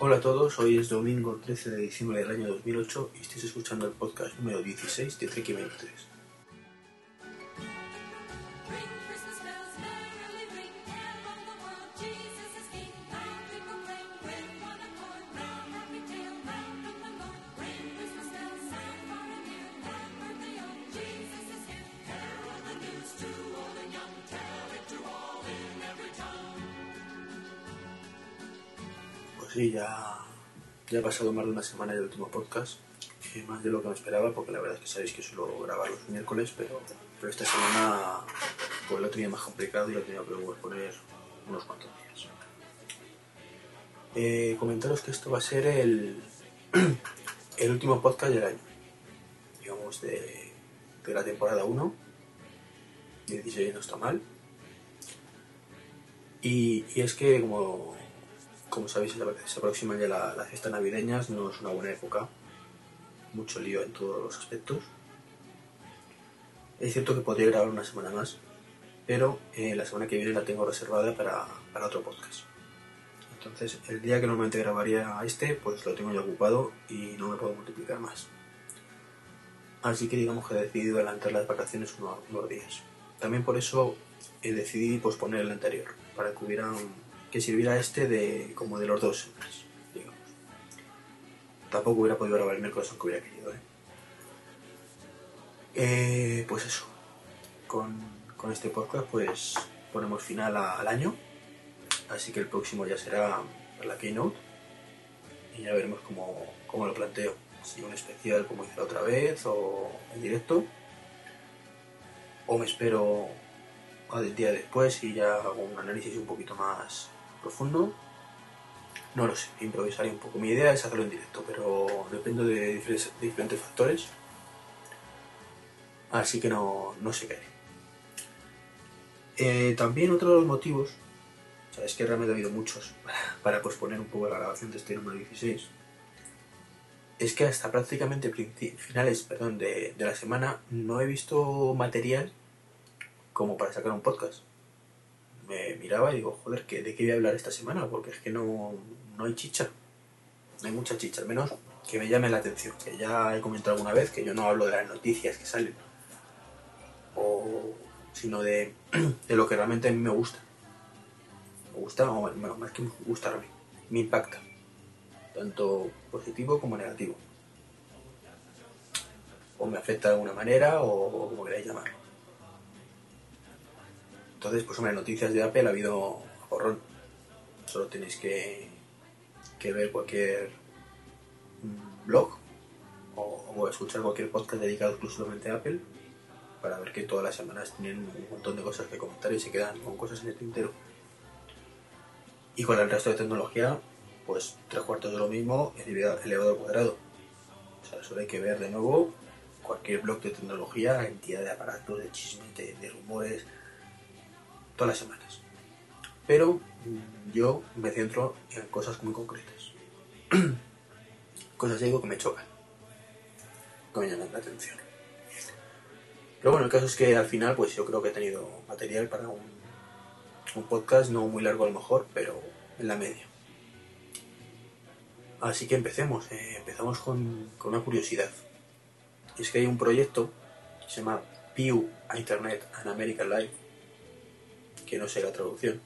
Hola a todos, hoy es domingo 13 de diciembre del año 2008 y estáis escuchando el podcast número 16 de Trek 23. Ya ha pasado más de una semana del último podcast, más de lo que me esperaba, porque la verdad es que sabéis que suelo grabar los miércoles, pero, pero esta semana pues lo tenía más complicado y lo tenía que poner unos cuantos días. Eh, comentaros que esto va a ser el, el último podcast del año, digamos, de, de la temporada 1. 16 no está mal. Y, y es que, como, como sabéis, se aproximan ya la- las fiestas navideñas, no es una buena época. Mucho lío en todos los aspectos. Es cierto que podría grabar una semana más, pero eh, la semana que viene la tengo reservada para, para otro podcast. Entonces, el día que normalmente grabaría este, pues lo tengo ya ocupado y no me puedo multiplicar más. Así que digamos que he decidido adelantar las vacaciones unos, unos días. También por eso eh, decidí posponer el anterior, para que hubiera un- que sirviera este de como de los dos digamos. Tampoco hubiera podido grabar el miércoles aunque hubiera querido, ¿eh? Eh, pues eso, con, con este podcast pues ponemos final al año, así que el próximo ya será la Keynote. Y ya veremos cómo, cómo lo planteo, si un especial como hice la otra vez o en directo, o me espero al día después y ya hago un análisis un poquito más profundo. No lo sé, improvisaré un poco. Mi idea es hacerlo en directo, pero depende de diferentes, factores. Así que no, no sé qué. Eh, también otro de los motivos, o sea, es que realmente ha habido muchos para posponer un poco la grabación de este número 16, es que hasta prácticamente finales perdón, de, de la semana no he visto material como para sacar un podcast. Me miraba y digo, joder, ¿qué- ¿de qué voy a hablar esta semana? Porque es que no, no hay chicha. No hay mucha chicha, al menos que me llame la atención. Que ya he comentado alguna vez que yo no hablo de las noticias que salen, o, sino de, de lo que realmente a mí me gusta. Me gusta, o bueno, más que me gusta, a mí, me impacta. Tanto positivo como negativo. O me afecta de alguna manera, o, como queráis llamarlo. Entonces, pues hombre, noticias de Apple ha habido a porrón. Solo tenéis que, que ver cualquier mm, blog o, escuchar cualquier podcast dedicado exclusivamente a Apple para ver que todas las semanas tienen un montón de cosas que comentar y se quedan con cosas en el tintero. Y con el resto de tecnología, pues tres cuartos de lo mismo elevado al cuadrado. O sea, solo hay que ver de nuevo cualquier blog de tecnología, entidad de aparatos, de chismes, de rumores, todas las semanas. Pero yo me centro en cosas muy concretas. cosas, digo, que me chocan, que me llaman la atención. Pero bueno, el caso es que al final, pues yo creo que he tenido material para un, podcast, no muy largo a lo mejor, pero en la media. Así que empecemos. eh, empezamos con, con una curiosidad. Es que hay un proyecto que se llama Pew Internet and American Life, que no sé la traducción,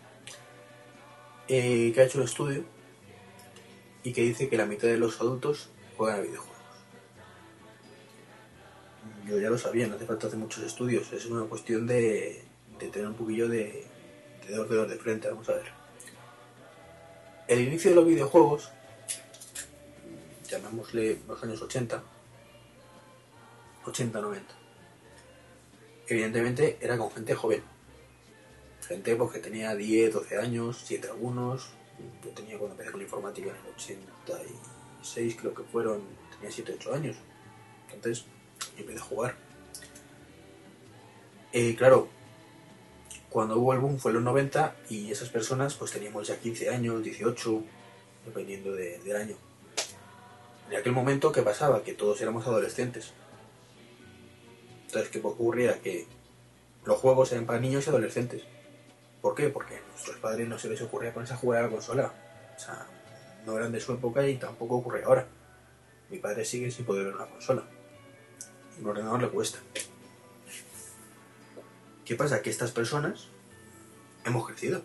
eh, que ha hecho un estudio y que dice que la mitad de los adultos juegan a videojuegos. Yo ya lo sabía, no hace falta hacer muchos estudios, es una cuestión de, tener un poquillo de, de dos dedos de frente, vamos a ver. El inicio de los videojuegos, llamémosle los años 80, 80-90, evidentemente era con gente joven. Gente pues, que tenía 10, 12 años, 7 algunos. Yo tenía cuando empecé con la informática en el 86, creo que fueron, tenía 7, 8 años. Entonces, empecé a jugar. Eh, claro, cuando hubo el boom fue en los 90 y esas personas pues teníamos ya 15 años, 18, dependiendo de- del año. En aquel momento, ¿qué pasaba? Que todos éramos adolescentes. Entonces, ¿qué ocurría? Que los juegos eran para niños y adolescentes. ¿Por qué? Porque a nuestros padres no se les ocurría ponerse a jugar a la consola. O sea, no eran de su época y tampoco ocurre ahora. Mi padre sigue sin poder ver una consola. Un ordenador le cuesta. ¿Qué pasa? Que estas personas hemos crecido.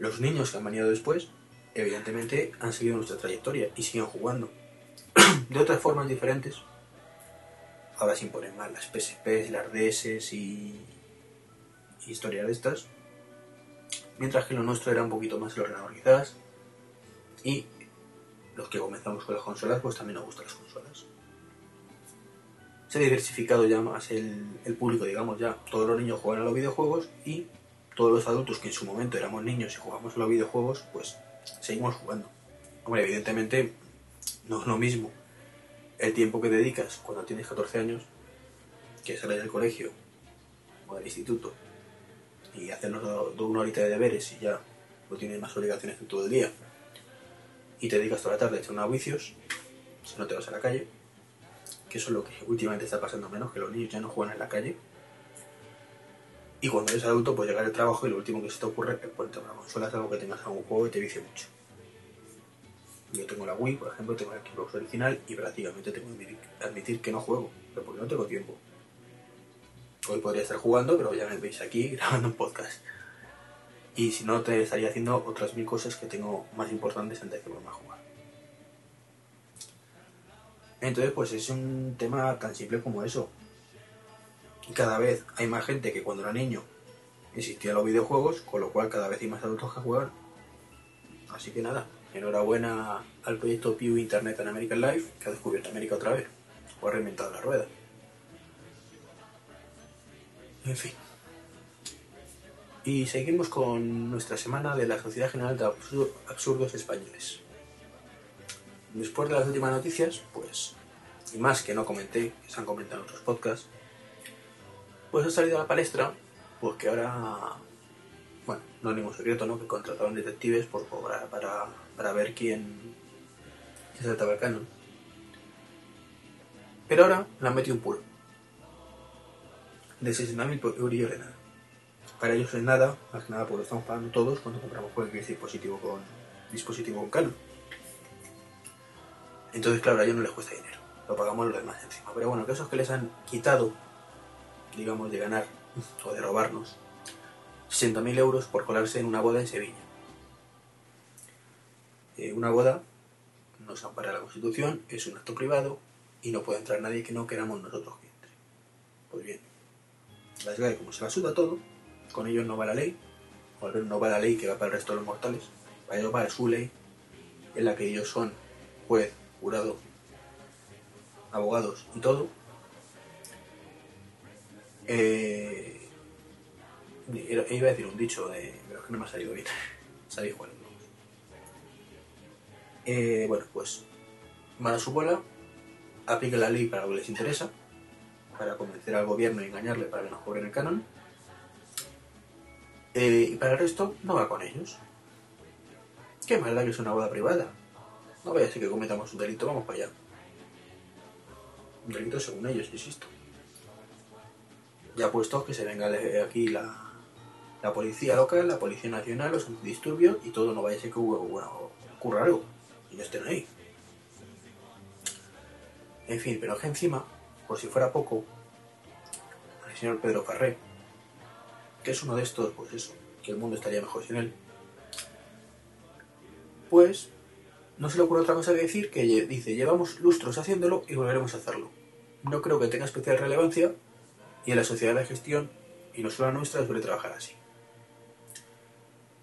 Los niños que han venido después, evidentemente, han seguido nuestra trayectoria y siguen jugando. de otras formas diferentes. Ahora se imponen más las PSPs, las DS y y historias de estas. Mientras que lo nuestro era un poquito más el ordenador. Y los que comenzamos con las consolas, pues también nos gustan las consolas. Se ha diversificado ya más el, el público, digamos ya. Todos los niños juegan a los videojuegos y todos los adultos que en su momento éramos niños y jugamos a los videojuegos, pues seguimos jugando. Hombre, evidentemente no es lo mismo el tiempo que dedicas cuando tienes 14 años, que sales del colegio o del instituto y hacernos do- do- una horita de deberes y ya no tienes más obligaciones que todo el día y te dedicas toda la tarde a echar unos vicios, si no te vas a la calle, que eso es lo que últimamente está pasando menos, que los niños ya no juegan en la calle. Y cuando eres adulto, pues llegar al trabajo y lo último que se te ocurre es ponerte una consola, algo que tengas algún juego y te vicie mucho. Yo tengo la Wii, por ejemplo, tengo el Xbox original y prácticamente tengo que admitir que no juego, pero porque no tengo tiempo. Hoy podría estar jugando, pero ya me veis aquí grabando un podcast. Y si no, te estaría haciendo otras mil cosas que tengo más importantes antes de ponerme a jugar. Entonces, pues es un tema tan simple como eso. Y cada vez hay más gente que cuando era niño existían los videojuegos, con lo cual cada vez hay más adultos que juegan. Así que nada, enhorabuena al proyecto Pew Internet and American Life, que ha descubierto América otra vez, o ha reinventado la rueda. En fin. Y seguimos con nuestra semana de la Sociedad General de Absur- Absurdos Españoles. Después de las últimas noticias, pues, y más que no comenté, que se han comentado en otros podcasts, pues ha salido a la palestra, pues que ahora, bueno, no es ningún secreto, ¿no? Que contrataron detectives por, para, para, para ver quién saltaba el canon. Pero ahora le han metido un puro de 60.000 por euro de nada. Para ellos es nada, más que nada porque lo estamos pagando todos cuando compramos cualquier dispositivo con dispositivo con Canon. Entonces, claro, a ellos no les cuesta dinero, lo pagamos los demás encima. Pero bueno, que esos que les han quitado, digamos, de ganar o de robarnos 60.000 euros por colarse en una boda en Sevilla. Eh, una boda nos ampara la Constitución, es un acto privado y no puede entrar nadie que no queramos nosotros que entre. Pues bien, la SGAE, como se la suda todo, con ellos no va la ley, o al menos no va la ley que va para el resto de los mortales, para ellos va su ley, en la que ellos son juez, jurado, abogados y todo. Eh, iba a decir un dicho, de, pero es que no me ha salido bien. Sabéis cuál. Eh, bueno, pues van a su bola, apliquen la ley para lo que les interesa, para convencer al gobierno y engañarle para que nos cobren el canon. Eh, y para el resto, no va con ellos. Qué maldad que es una boda privada. No vaya a ser que cometamos un delito, vamos para allá. Un delito según ellos, insisto. Ya puesto que se venga aquí la, la policía local, la policía nacional, los antidisturbios y todo, no vaya a ser que bueno, ocurra algo y no estén ahí. En fin, pero es que encima, por si fuera poco, señor Pedro Farré, que es uno de estos, pues eso, que el mundo estaría mejor sin él, pues no se le ocurre otra cosa que decir que dice, llevamos lustros haciéndolo y volveremos a hacerlo. No creo que tenga especial relevancia y en la sociedad de gestión, y no solo la nuestra, suele trabajar así.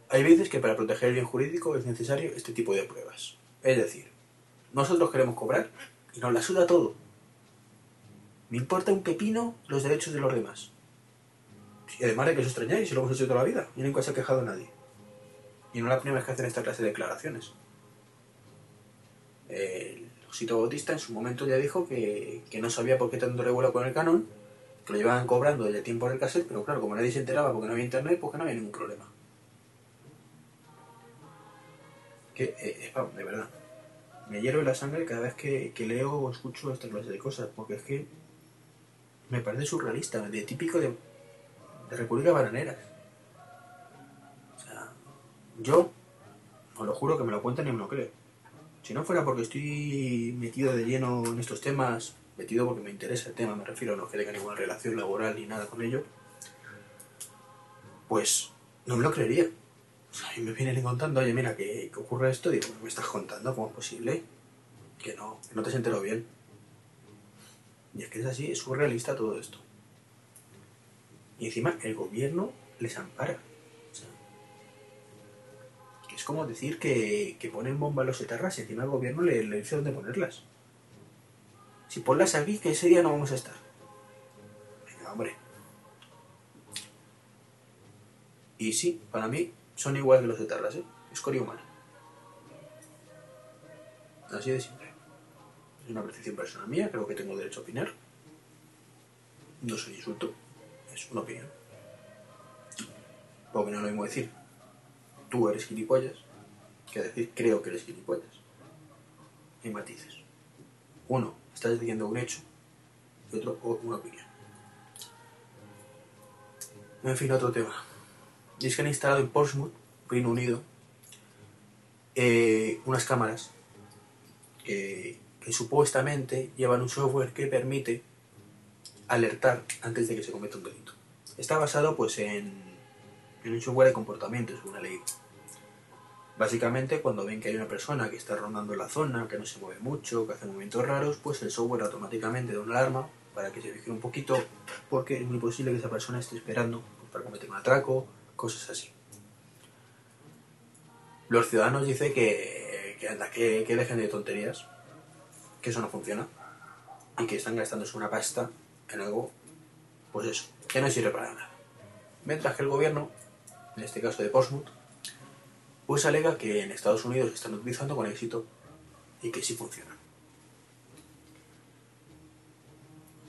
Hay veces que para proteger el bien jurídico es necesario este tipo de pruebas. Es decir, nosotros queremos cobrar y nos la suda todo. Me importa un pepino los derechos de los demás. Y además de que os extrañáis, si lo hemos hecho toda la vida y nunca se ha quejado nadie. Y no es la primera vez que hacen esta clase de declaraciones. El Josito Bautista en su momento ya dijo que, que no sabía por qué tanto revuelo con el canon, que lo llevaban cobrando desde tiempo en el cassette, pero claro, como nadie se enteraba porque no había internet, pues no había ningún problema. Que, eh, eh, de verdad, me hierve la sangre cada vez que, que leo o escucho esta clase de cosas, porque es que me parece surrealista, de típico de, de República Bananeras. O sea, yo Os lo juro que me lo cuentan y me lo creo. Si no fuera porque estoy metido de lleno en estos temas, metido porque me interesa el tema, me refiero, no que tenga ninguna relación laboral ni nada con ello, pues no me lo creería. O sea, y me vienen contando, oye, mira, que, que ocurre esto, digo, ¿qué me estás contando? ¿Cómo es posible? Que no, que no te has bien. Y es que es así, es surrealista todo esto. Y encima el gobierno les ampara. Que es como decir que, que ponen bombas los etarras y encima el gobierno le, dice dónde ponerlas. Si ponlas aquí, que ese día no vamos a estar. Venga, hombre. Y sí, para mí son igual que los etarras, ¿eh? Escoria humana. Así de simple. Es una percepción personal mía, creo que tengo derecho a opinar. No soy insulto, es una opinión. Porque no lo mismo decir, tú eres gilipollas, que decir, creo que eres gilipollas. Hay matices. Uno, estás diciendo un hecho, y otro, una opinión. En fin, otro tema. Y es que han instalado en Portsmouth, Reino Unido, eh, unas cámaras que, que supuestamente llevan un software que permite alertar antes de que se cometa un delito. Está basado pues en, un software de comportamiento, según he leído. Básicamente, cuando ven que hay una persona que está rondando la zona, que no se mueve mucho, que hace movimientos raros, pues el software automáticamente da una alarma para que se vigile un poquito, porque es muy posible que esa persona esté esperando para cometer un atraco, cosas así. Los ciudadanos dicen que, que, anda, que, que dejen de tonterías, que eso no funciona, y que están gastándose una pasta en algo, pues eso, que no sirve para nada. Mientras que el gobierno, en este caso de Portsmouth, pues alega que en Estados Unidos se están utilizando con éxito y que sí funcionan.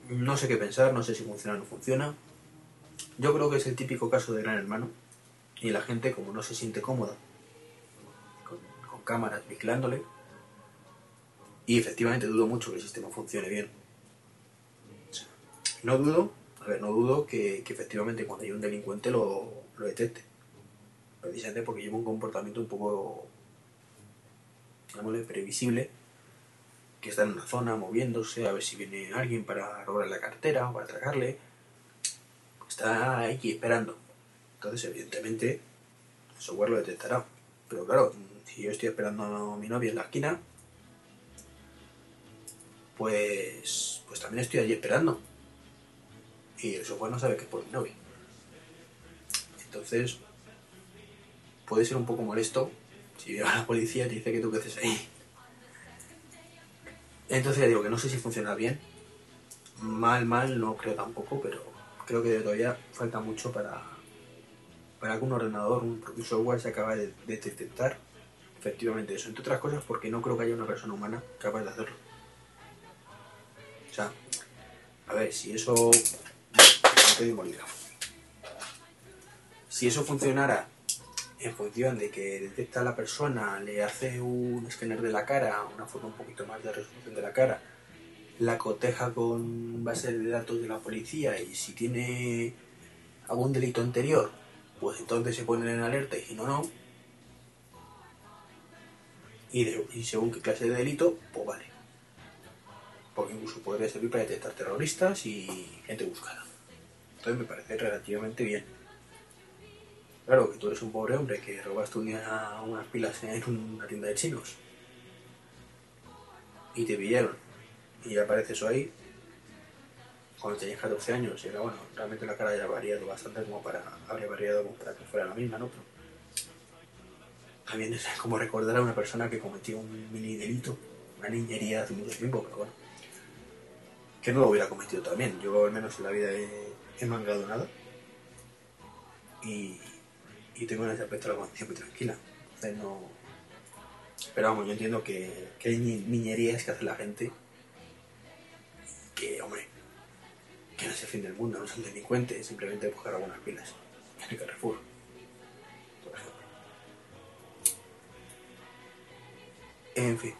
No sé qué pensar, no sé si funciona o no funciona. Yo creo que es el típico caso de Gran Hermano y la gente como no se siente cómoda con, con cámaras vigilándole y efectivamente dudo mucho que el sistema funcione bien. No dudo, a ver, no dudo que, que efectivamente cuando hay un delincuente lo, lo detecte precisamente porque lleva un comportamiento un poco, digámosle, previsible, que está en una zona moviéndose, a ver si viene alguien para robarle la cartera o para atracarle. Está aquí esperando. Entonces, evidentemente, el software lo detectará. Pero claro, si yo estoy esperando a mi novia en la esquina, pues, pues también estoy allí esperando. Y el software no sabe que es por mi novia. Entonces, puede ser un poco molesto si llega la policía y te dice que tú qué haces ahí. Entonces ya digo que no sé si funciona bien. Mal, mal, no creo tampoco, pero creo que todavía falta mucho para, para que un ordenador, un software se acabe de, de detectar efectivamente eso. Entre otras cosas porque no creo que haya una persona humana capaz de hacerlo. O sea, a ver, si eso... no. Si eso funcionara en función de que detecta a la persona, le hace un escáner de la cara, una forma un poquito más de resolución de la cara, la coteja con base de datos de la policía y si tiene algún delito anterior, pues entonces se ponen en alerta y si no, no. Y según qué clase de delito, pues vale. Porque incluso podría servir para detectar terroristas y gente buscada. Entonces me parece relativamente bien. Claro, que tú eres un pobre hombre que robaste un día unas pilas en una tienda de chinos y te pillaron y aparece eso ahí cuando tenías 14 años y era bueno, realmente la cara ya variado bastante como para, habría variado como para que fuera la misma, ¿no? Pero también es como recordar a una persona que cometió un mini delito, una niñería hace mucho tiempo, pero bueno, que no lo hubiera cometido también. Yo al menos en la vida he, he mangado nada y, y tengo en ese aspecto la conciencia muy tranquila. No... Pero vamos, yo entiendo que, que hay ni- niñerías que hace la gente que, hombre, que no es el fin del mundo, no son delincuentes, simplemente buscar algunas pilas en el Carrefour, por ejemplo. En fin.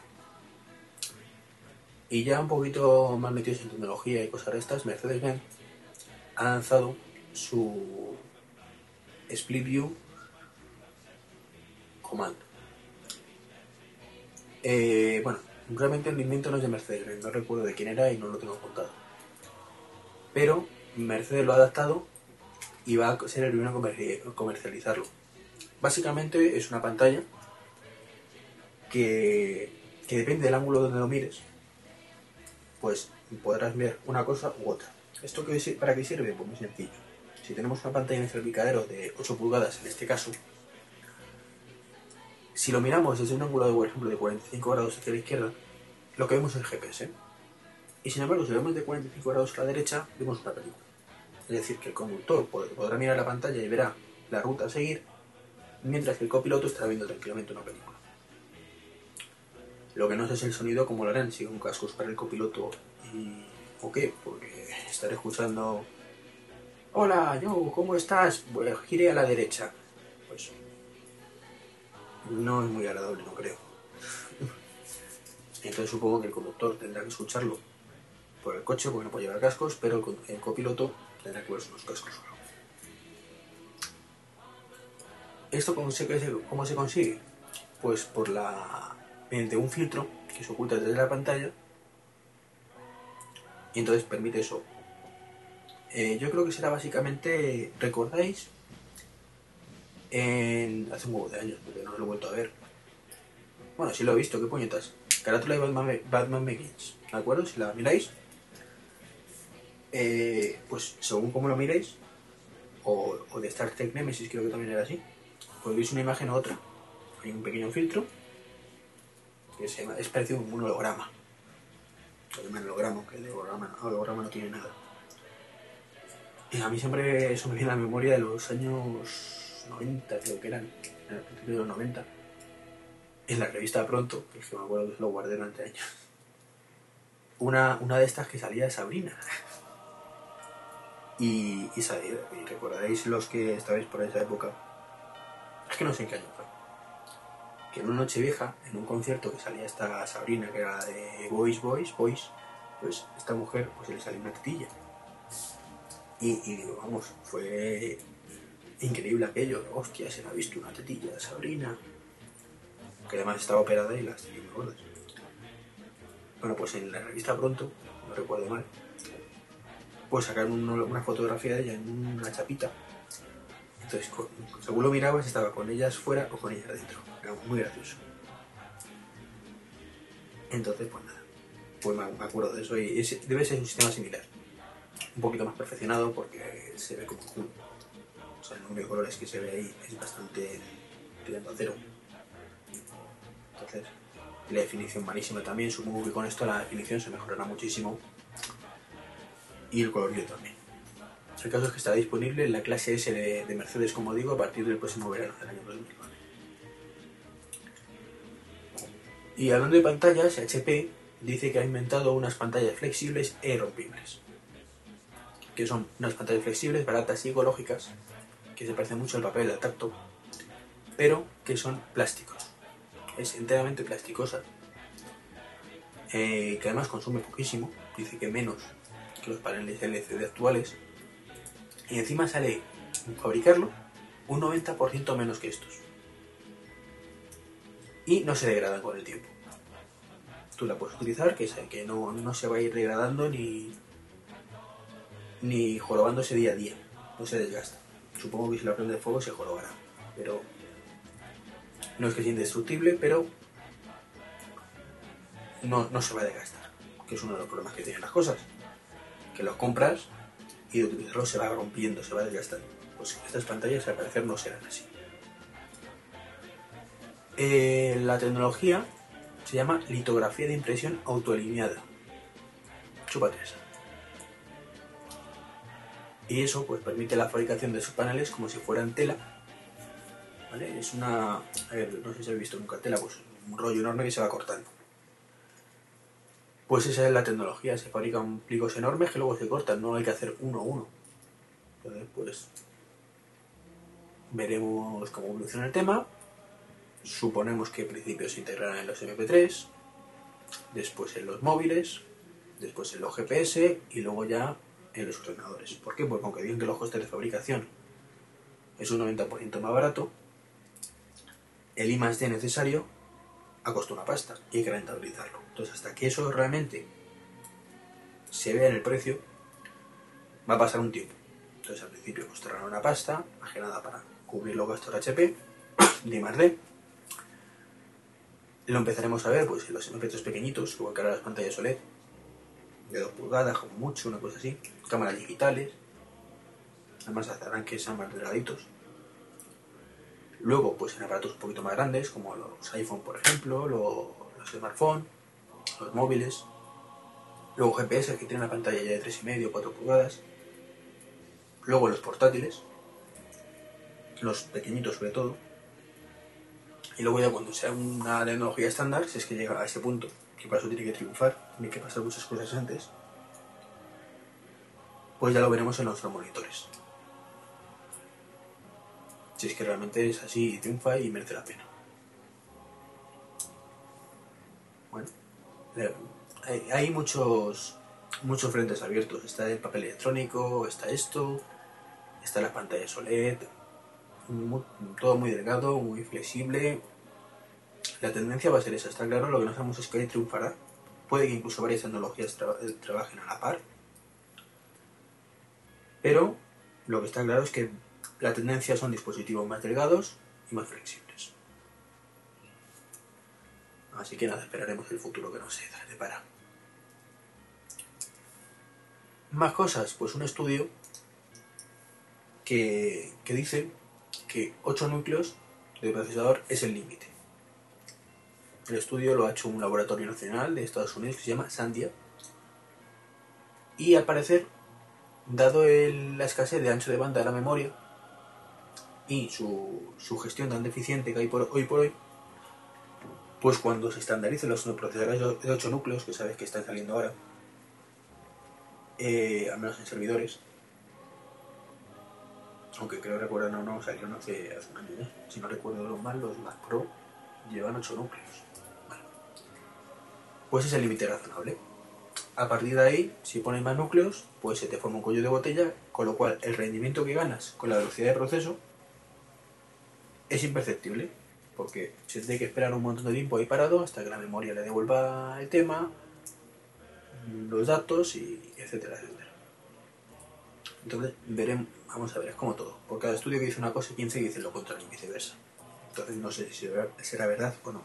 Y ya un poquito más metidos en tecnología y cosas de estas, Mercedes-Benz ha lanzado su Split View Command. Eh, bueno, realmente el invento no es de Mercedes, no recuerdo de quién era y no lo tengo apuntado. Pero Mercedes lo ha adaptado y va a ser el primero en comerci- comercializarlo. Básicamente es una pantalla que, que depende del ángulo donde lo mires, pues podrás ver una cosa u otra. ¿Esto para qué sirve? Pues muy sencillo. Si tenemos una pantalla en el salpicadero de 8 pulgadas, en este caso, si lo miramos desde un ángulo, de, por ejemplo, de 45 grados hacia la izquierda, lo que vemos es el GPS. Y sin embargo, si lo vemos de 45 grados a la derecha, vemos una película. Es decir, que el conductor pod- podrá mirar la pantalla y verá la ruta a seguir, mientras que el copiloto estará viendo tranquilamente una película. Lo que no sé es el sonido, como lo harán, si con cascos para el copiloto y... o qué, porque estaré escuchando... Hola, yo, ¿cómo estás? Pues giré a la derecha. Pues... No es muy agradable, no creo. Entonces supongo que el conductor tendrá que escucharlo por el coche porque no puede llevar cascos, pero el, copiloto tendrá que ponerse unos cascos. ¿Esto cómo se consigue? Pues por la mediante un filtro que se oculta desde la pantalla y entonces permite eso. Eh, yo creo que será básicamente, ¿recordáis? En, hace un huevo de años, porque no lo he vuelto a ver. Bueno, sí lo he visto, qué puñetas. Carátula de Batman, Batman Begins, ¿de acuerdo? Si la miráis, eh, pues según como lo miréis, o, o de Star Trek Nemesis, creo que también era así, pues veis una imagen u otra. Hay un pequeño filtro que se es parecido a un holograma. O un holograma, que de holograma, holograma no tiene nada. Y a mí siempre eso me viene a la memoria de los años 90, creo que eran, en el principio de los 90, en la revista Pronto, que es que me acuerdo que lo guardé durante años. Una, una de estas que salía de Sabrina. Y, y, y recordaréis los que estabais por esa época. Es que no sé en qué año fue. Que en una noche vieja, en un concierto que salía esta Sabrina, que era de Boys, Boys, Boys, pues esta mujer pues le salió una tetilla. Y, digo, vamos, fue increíble aquello. Hostia, se le ha visto una tetilla, Sabrina. Que además estaba operada y las tenía gordas. Bueno, pues en la revista Pronto, no recuerdo mal, pues sacaron un- una fotografía de ella en una chapita. Entonces, según lo mirabas, estaba con ellas fuera o con ellas dentro. Muy gracioso. Entonces, pues nada, pues me acuerdo de eso y es- debe ser un sistema similar. Un poquito más perfeccionado porque se ve como azul. O sea, el número de colores que se ve ahí es bastante tirando a cero. Entonces, la definición malísima también. Supongo que con esto la definición se mejorará muchísimo. Y el colorido también. El caso es que estará disponible en la clase S de, de Mercedes, como digo, a partir del próximo verano del año 2009. Y hablando de pantallas, HP dice que ha inventado unas pantallas flexibles e irrompibles. Que son unas pantallas flexibles, baratas y ecológicas, que se parecen mucho al papel al tacto, pero que son plásticos. Es enteramente plasticosa. Eh, que además consume poquísimo, dice que menos que los paneles LCD actuales. Y encima sale fabricarlo un 90% menos que estos. Y no se degradan con el tiempo. Tú la puedes utilizar, que, que no, no se va a ir degradando ni, ni jorobándose día a día. No se desgasta. Supongo que si la prende fuego se jorobará. Pero no es que sea indestructible, pero no, no se va a desgastar. Que es uno de los problemas que tienen las cosas. Que los compras y de utilizarlo se va rompiendo, se va desgastando. Pues estas pantallas al parecer no serán así. Eh, la tecnología se llama litografía de impresión autoalineada. Chúpate esa. Y eso pues permite la fabricación de sus paneles como si fueran tela. ¿Vale? Es una... A ver, no sé si habéis visto nunca tela, pues un rollo enorme que se va cortando. Pues esa es la tecnología, se fabrican plicos enormes que luego se cortan, no hay que hacer uno a uno. Entonces, pues veremos cómo evoluciona el tema. Suponemos que en principio se integrarán en los MP3, después en los móviles, después en los GPS y luego ya en los ordenadores. ¿Por qué? Porque aunque digan que los costes de fabricación es un 90% más barato, el I más D necesario ha costado una pasta y hay que rentabilizarlo. Entonces, hasta que eso realmente se vea en el precio, va a pasar un tiempo. Entonces, al principio costará una pasta, más que nada para cubrir los gastos de HP, de más D. Lo empezaremos a ver pues, en los efectos pequeñitos, igual que ahora las pantallas OLED, de 2 pulgadas, como mucho, una cosa así, cámaras digitales, además harán que sean más delgaditos. Luego, pues en aparatos un poquito más grandes, como los iPhone, por ejemplo, lo- los smartphones, los móviles. Luego GPS que tienen una pantalla ya de 3,5 o 4 pulgadas. Luego los portátiles, los pequeñitos sobre todo. Y luego ya cuando sea una tecnología estándar, si es que llega a ese punto, que para eso tiene que triunfar, tiene que pasar muchas cosas antes, pues ya lo veremos en nuestros monitores. Si es que realmente es así triunfa y merece la pena. Bueno, eh, hay, hay muchos, muchos frentes abiertos. Está el papel electrónico, está esto, está las pantallas OLED, todo muy delgado, muy flexible. La tendencia va a ser esa, está claro. Lo que no sabemos es que ahí triunfará. Puede que incluso varias tecnologías eh, trabajen a la par. Pero lo que está claro es que la tendencia son dispositivos más delgados y más flexibles. Así que nada, esperaremos el futuro que nos depara. Más cosas, pues un estudio que, que dice que 8 núcleos de procesador es el límite. El estudio lo ha hecho un laboratorio nacional de Estados Unidos que se llama Sandia. Y al parecer, dado la escasez de ancho de banda de la memoria y su, su gestión tan deficiente que hay por, hoy por hoy, pues cuando se estandaricen los procesadores de 8 núcleos, que sabes que están saliendo ahora, eh, al menos en servidores, aunque creo recordar no, no, salieron hace, hace un año ya. Si no recuerdo lo mal, los Mac Pro llevan 8 núcleos. Pues es el límite razonable. A partir de ahí, si pones más núcleos, pues se te forma un cuello de botella, con lo cual el rendimiento que ganas con la velocidad de proceso es imperceptible, porque se tiene que esperar un montón de tiempo ahí parado hasta que la memoria le devuelva el tema, los datos y etcétera, etcétera. Entonces, veremos, vamos a ver, es como todo. Por cada estudio que dice una cosa, 15 que dice lo contrario y viceversa. Entonces, no sé si será- verdad o no.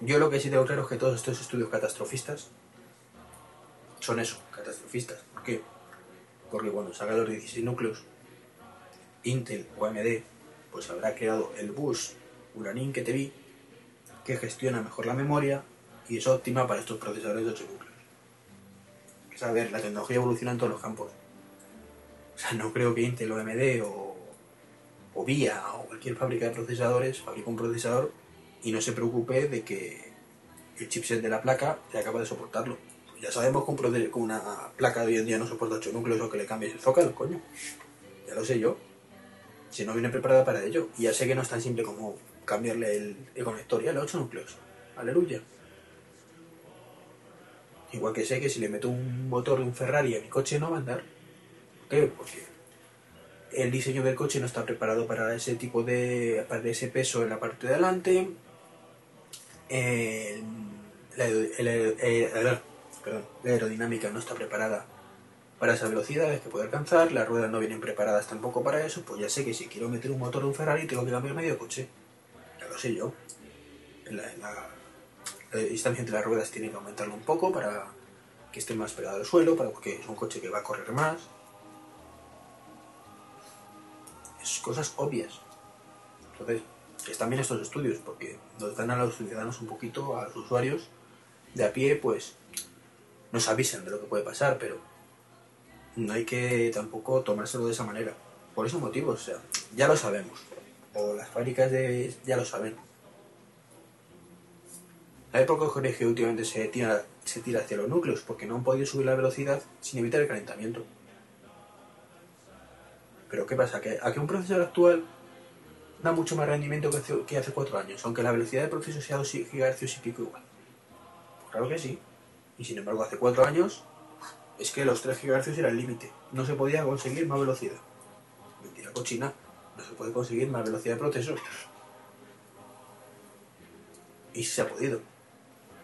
Yo lo que sí tengo claro es que todos estos estudios catastrofistas son eso, catastrofistas. ¿Por qué? Porque cuando salgan los 16 núcleos, Intel o AMD pues habrá creado el bus Uranin que te vi, que gestiona mejor la memoria y es óptima para estos procesadores de 8 núcleos. Es a ver, la tecnología evoluciona en todos los campos. O sea, no creo que Intel o AMD o, o VIA o cualquier fábrica de procesadores fabrique un procesador y no se preocupe de que el chipset de la placa sea capaz de soportarlo. Ya sabemos que que una placa de hoy en día no soporta 8 núcleos o que le cambies el zócalo, coño. Ya lo sé yo. Si no viene preparada para ello. Y ya sé que no es tan simple como cambiarle el, el conector y a los 8 núcleos. Aleluya. Igual que sé que si le meto un motor de un Ferrari a mi coche no va a andar. ¿Por qué? Porque el diseño del coche no está preparado para ese tipo de. para ese peso en la parte de adelante. Eh, la aerodinámica no está preparada para esas velocidades que puede alcanzar, las ruedas no vienen preparadas tampoco para eso, pues ya sé que si quiero meter un motor de un Ferrari tengo que cambiar medio coche. Ya lo sé yo. La, la- la distancia entre las ruedas tiene que aumentarlo un poco para que esté más pegado al suelo, para que es un coche que va a correr más. Cosas obvias. Entonces, están bien estos estudios, porque nos dan a los ciudadanos un poquito, a los usuarios de a pie, pues nos avisan de lo que puede pasar, pero no hay que tampoco tomárselo de esa manera. Por esos motivos, o sea, ya lo sabemos. O las fábricas de, ya lo saben. ¿Sabes por qué cojones que últimamente se tira, se tira hacia los núcleos? Porque no han podido subir la velocidad sin evitar el calentamiento. Pero ¿qué pasa? ¿Que, ¿A que un procesador actual da mucho más rendimiento que hace, que cuatro años? Aunque la velocidad de proceso sea 2 GHz y pico igual. Pues claro que sí. Y sin embargo, hace cuatro años es que los 3 GHz era el límite. No se podía conseguir más velocidad. Mentira cochina. No se puede conseguir más velocidad de proceso. Y se ha podido.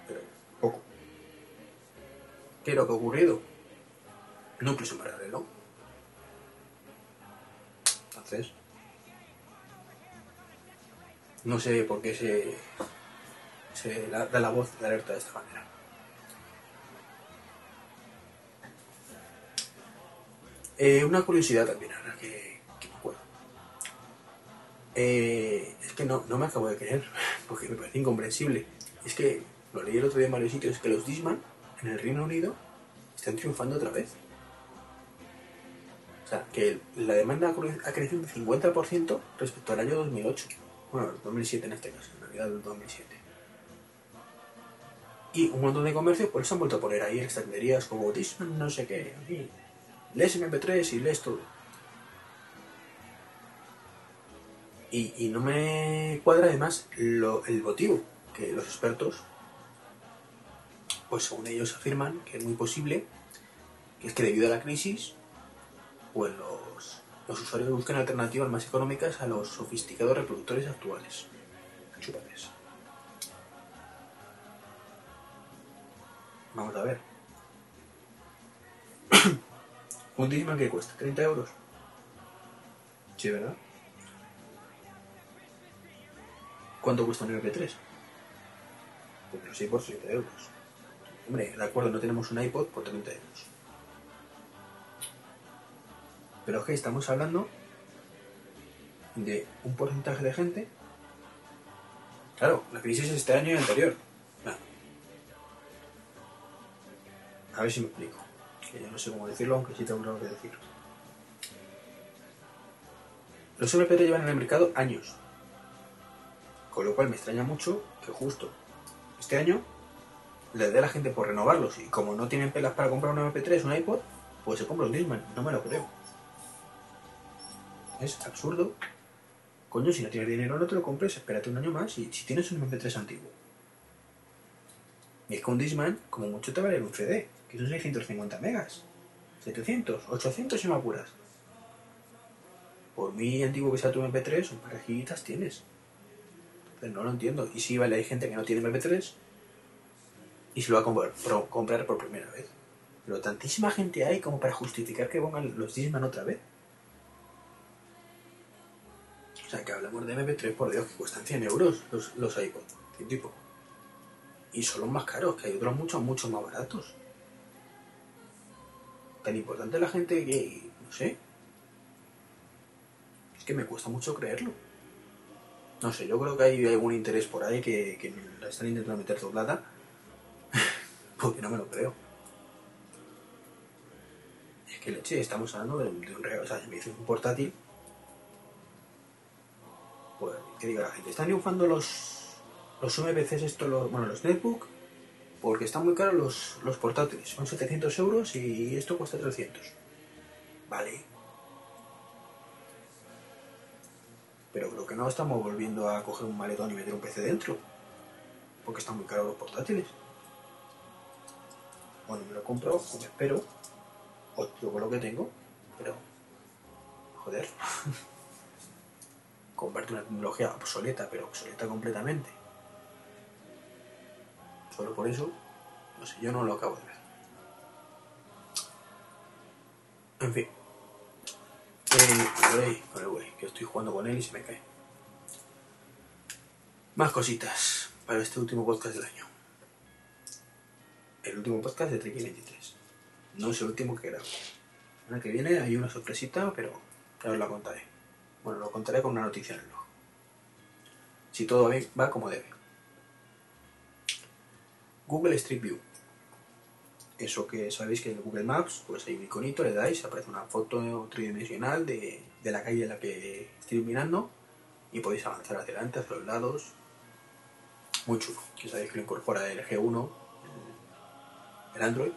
Pero poco. ¿Qué es lo que ha ocurrido? Núcleo submarino. No sé por qué se, da la voz de alerta de esta manera. Eh, una curiosidad también, ahora que, que me acuerdo. Eh, es que no, no me acabo de creer, porque me parece incomprensible. Es que lo leí el otro día en varios sitios, que los Disman en el Reino Unido están triunfando otra vez. Sea, que la demanda ha cre- ha crecido un 50% respecto al año 2008. Bueno, 2007 en este caso, en realidad del 2007. Y un montón de comercios por eso han vuelto a poner ahí estanterías como Disman no sé qué. aquí. Lees MP3 y lees todo. Y, y no me cuadra además el motivo, que los expertos, pues según ellos afirman que es muy posible, que es que debido a la crisis, pues los, usuarios buscan alternativas más económicas a los sofisticados reproductores actuales. Chúpales. Vamos a ver. Un Discman que cuesta 30 euros. Sí, ¿verdad? ¿Cuánto cuesta un MP3? Pues sé, por 30 euros. Hombre, de acuerdo, no tenemos un iPod por 30 euros. Pero es que estamos hablando de un porcentaje de gente. Claro, la crisis es este año y anterior. A ver si me explico. Que yo no sé cómo decirlo, aunque sí tengo que decir. Los MP3 llevan en el mercado años. Con lo cual me extraña mucho que justo este año le dé a la gente por renovarlos. Y como no tienen pelas para comprar un MP3, un iPod, pues se compra un Discman. No me lo creo. Es absurdo. Coño, si no tienes dinero no te lo compres, espérate un año más y si tienes un MP3 antiguo. Y es que un Discman, como mucho te vale un CD, que son 650 megas. 700, 800 si me apuras. Por muy antiguo que sea tu MP3, un par tienes. Entonces no lo entiendo. Y sí, vale, hay gente que no tiene MP3 y se lo va a comprar, comprar por primera vez. Pero tantísima gente hay como para justificar que pongan los Discman otra vez. Sea, que hablamos de MP3, por Dios, que cuestan 100 euros los, los iPod, ¿qué tipo? Y son los más caros, que hay otros mucho, mucho más baratos. Tan importante la gente que, no sé, es que me cuesta mucho creerlo. No sé, yo creo que hay algún interés por ahí que, que la están intentando meter doblada, porque no me lo creo. Es que leche, estamos hablando de, de un regalo, o sea, si me dices un portátil, pues que diga la gente, están triunfando los, los MPCs, estos, los, bueno, los netbook, porque están muy caros los, los portátiles, son 700 euros y esto cuesta 300. Vale. Pero creo que no estamos volviendo a coger un maletón y meter un PC dentro, porque están muy caros los portátiles. Bueno, me lo compro, o me espero, o lo que tengo, pero... Joder. Comparte una tecnología obsoleta, pero obsoleta completamente. Solo por eso, no sé, yo no lo acabo de ver. En fin. Eh, que estoy jugando con él y se me cae. Más cositas para este último podcast del año. El último podcast de Treki 23. No es el último que grabo. La que viene hay una sorpresita, pero ya os la contaré. Bueno, lo contaré con una noticia en el blog. Si todo va como debe. Google Street View. Eso que sabéis que en Google Maps, pues hay un iconito, le dais, aparece una foto tridimensional de, de la calle en la que estéis mirando y podéis avanzar hacia adelante, hacia los lados. Muy chulo. Que sabéis que lo incorpora el G1, el, el Android.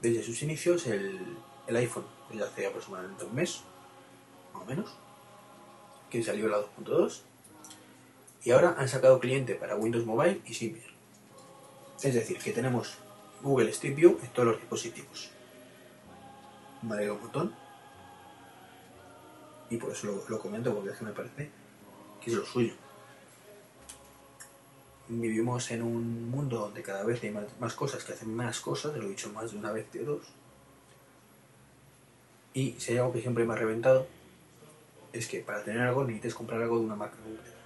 Desde sus inicios, el, el iPhone, desde hace aproximadamente un mes, más o menos, que salió la 2.2. Y ahora han sacado cliente para Windows Mobile y Symbian. Es decir, que tenemos Google Street View en todos los dispositivos. Me un montón. Y por eso lo, lo comento, porque es que me parece que es lo suyo. vivimos en un mundo donde cada vez hay más, más cosas que hacen más cosas, lo he dicho más de una vez de dos. Y si hay algo que siempre me ha reventado, es que para tener algo necesites comprar algo de una marca concreta.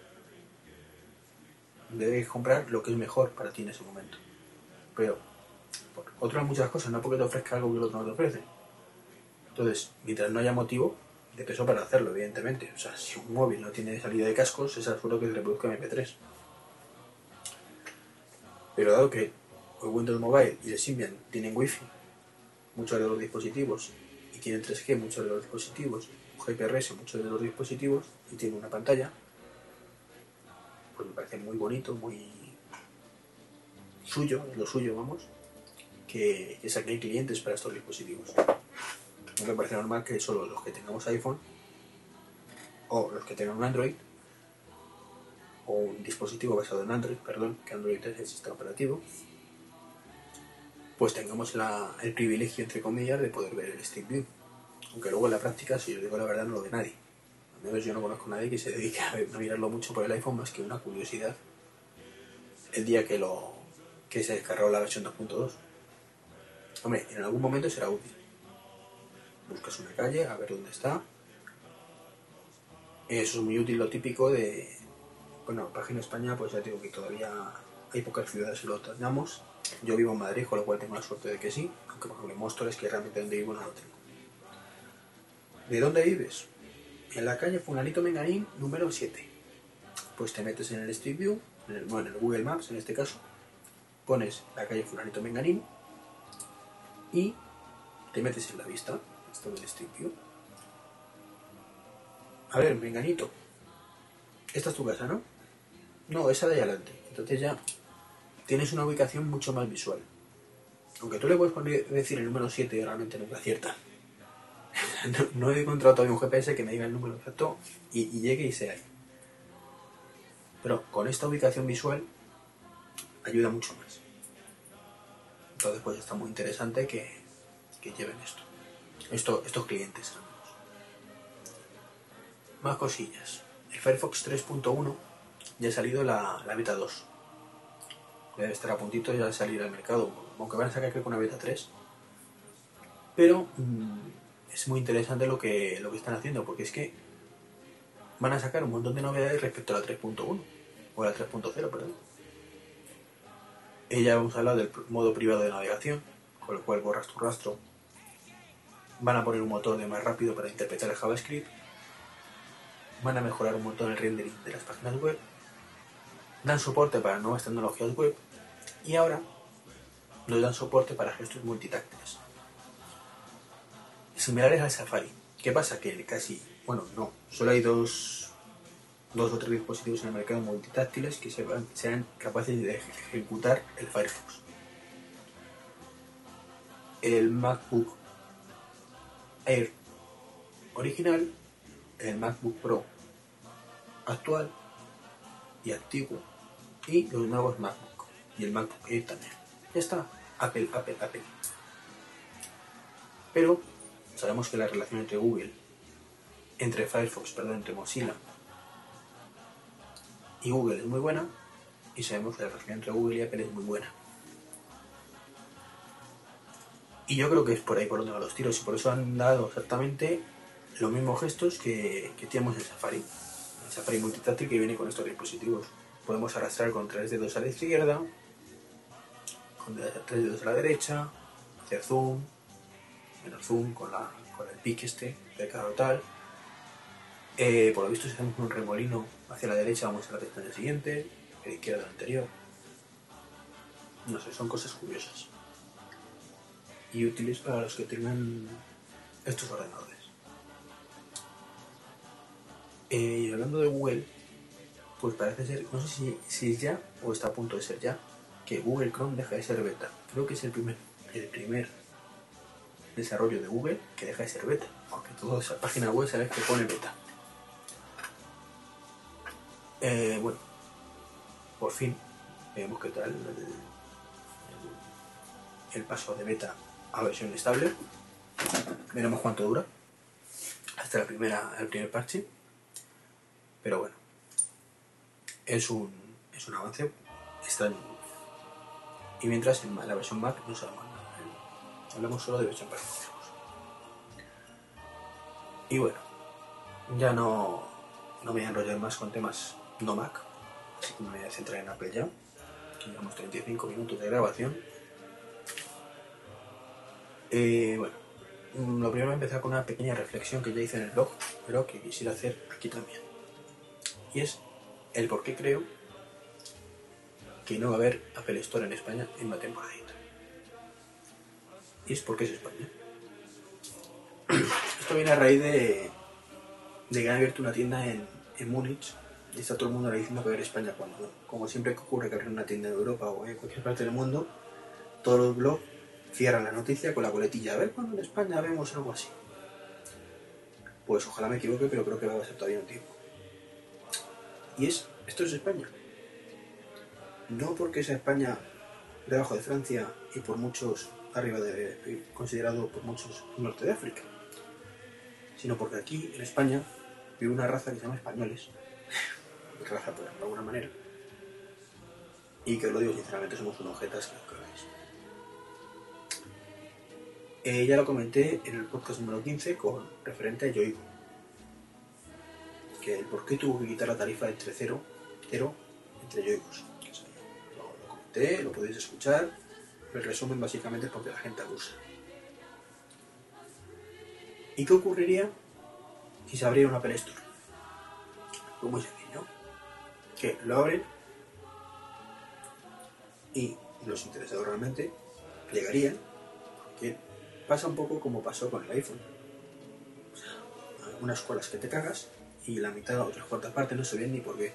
Debes comprar lo que es mejor para ti en ese momento. Pero, por otras muchas cosas, no porque te ofrezca algo que el otro no te ofrece. Entonces, mientras no haya motivo de peso para hacerlo, evidentemente. O sea, si un móvil no tiene salida de cascos, es absurdo que se reproduzca MP3. Pero dado que el Windows Mobile y el Symbian tienen Wi-Fi, muchos de los dispositivos, y tienen 3G, muchos de los dispositivos, GPRS, muchos de los dispositivos, y tienen una pantalla, pues me parece muy bonito, muy suyo, lo suyo, vamos, que, que saquen clientes para estos dispositivos. No me parece normal que solo los que tengamos iPhone o los que tengan un Android o un dispositivo basado en Android, perdón, que Android es el sistema operativo, pues tengamos el privilegio, entre comillas, de poder ver el Street View. Aunque luego en la práctica, si os digo la verdad, no lo ve nadie. Al menos yo no conozco a nadie que se dedique a, mirarlo mucho por el iPhone más que una curiosidad el día que lo que se descargó la versión 2.2. Hombre, en algún momento será útil. Buscas una calle, a ver dónde está. Eso es muy útil, lo típico de... Bueno, página España, pues ya digo que todavía hay pocas ciudades que lo tenemos. Yo vivo en Madrid, con lo cual tengo la suerte de que sí. Aunque por ejemplo en Móstoles, que realmente donde vivo no lo tengo. ¿De dónde vives? En la calle Fulanito Menganín, número 7. Pues te metes en el Street View, bueno, en el Google Maps en este caso, pones la calle Fulanito Menganín y te metes en la vista, esto del Street View. A ver, Menganito, esta es tu casa, ¿no? No, esa de ahí adelante. Entonces ya tienes una ubicación mucho más visual. Aunque tú le puedes poner, decir el número 7 y realmente nunca acierta. No, he encontrado todavía un GPS que me diga el número exacto y, llegue y sea ahí. Pero con esta ubicación visual ayuda mucho más. Entonces pues está muy interesante que, lleven esto. esto. Estos clientes. Más cosillas. El Firefox 3.1 ya ha salido la, la beta 2. Debe estar a puntito ya de salir al mercado, aunque van a sacar creo que una beta 3. Pero mm, es muy interesante lo que, lo que están haciendo, porque es que van a sacar un montón de novedades respecto a la 3.1, o a la 3.0, perdón. Ya hemos hablado del modo privado de navegación, con el cual borras tu rastro. Van a poner un motor de más rápido para interpretar el JavaScript. Van a mejorar un montón el rendering de las páginas web. Dan soporte para nuevas tecnologías web. Y ahora nos dan soporte para gestos multitáctiles. Similares al Safari. ¿Qué pasa? Que casi, bueno, no, solo hay dos, dos o tres dispositivos en el mercado multitáctiles que se van- sean capaces de ejecutar el Firefox. El MacBook Air original, el MacBook Pro actual y antiguo y los nuevos MacBook y el MacBook Air también. Ya está, Apple, Apple, Apple. Pero sabemos que la relación entre Google, entre Firefox, perdón, entre Mozilla y Google es muy buena y sabemos que la relación entre Google y Apple es muy buena. Y yo creo que es por ahí por donde van los tiros y por eso han dado exactamente los mismos gestos que, que tenemos en Safari. En Safari multitáctil que viene con estos dispositivos. Podemos arrastrar con tres dedos a la izquierda, con tres dedos a la derecha, hacer zoom, menos zoom con, la, con el pique este, pecado tal. Eh, por lo visto, si hacemos un remolino hacia la derecha, vamos a la pestaña siguiente, a la izquierda la anterior. No sé, son cosas curiosas. Y útiles para los que tengan estos ordenadores. Eh, y hablando de Google, pues parece ser, no sé si, si es ya o está a punto de ser ya, que Google Chrome deja de ser beta. Creo que es el primer, el primer desarrollo de Google que deja de ser beta, aunque toda esa página web sabes que pone beta. Eh, bueno, por fin vemos qué tal el, paso de beta a versión estable. Veremos cuánto dura hasta la primera, el primer parche. Pero bueno, es un, es un avance extraño. Y mientras en la versión Mac no sabemos nada. Hablamos solo de Windows. Y bueno, ya no, no me voy a enrollar más con temas no Mac, así que me voy a centrar en Apple ya. que Llevamos 35 minutos de grabación. Eh, bueno, mm, lo primero voy a empezar con una pequeña reflexión que ya hice en el blog, pero que quisiera hacer aquí también. Y es el por qué creo que no va a haber Apple Store en España en una temporadita. Y es porque es España. Esto viene a raíz de, de que han abierto una tienda en, en Múnich y está todo el mundo ahora diciendo que va a ir a España cuando, como siempre que ocurre que abren una tienda en Europa o en cualquier parte del mundo, todos los blogs cierran la noticia con la coletilla, a ver cuando en España vemos algo así. Pues ojalá me equivoque, pero creo que va a ser todavía un tiempo. Y es, esto es España. No porque sea España debajo de Francia y por muchos arriba de, considerado por muchos norte de África, sino porque aquí en España vive una raza que se llama españoles, raza por de alguna manera, y que os lo digo sinceramente somos unos objetos que os cagáis. Eh, ya lo comenté en el podcast número 15 con referente a Yoigo, que el por qué tuvo que quitar la tarifa entre cero, cero entre Yoigos. lo comenté, lo podéis escuchar, el resumen básicamente es porque la gente abusa. ¿Y qué ocurriría si se abriera una Apple Store? Pues muy sencillo. Que lo abren y los interesados realmente llegarían, que pasa un poco como pasó con el iPhone. O sea, unas colas que te cagas y la mitad o tres cuartas partes no se ven ni por qué.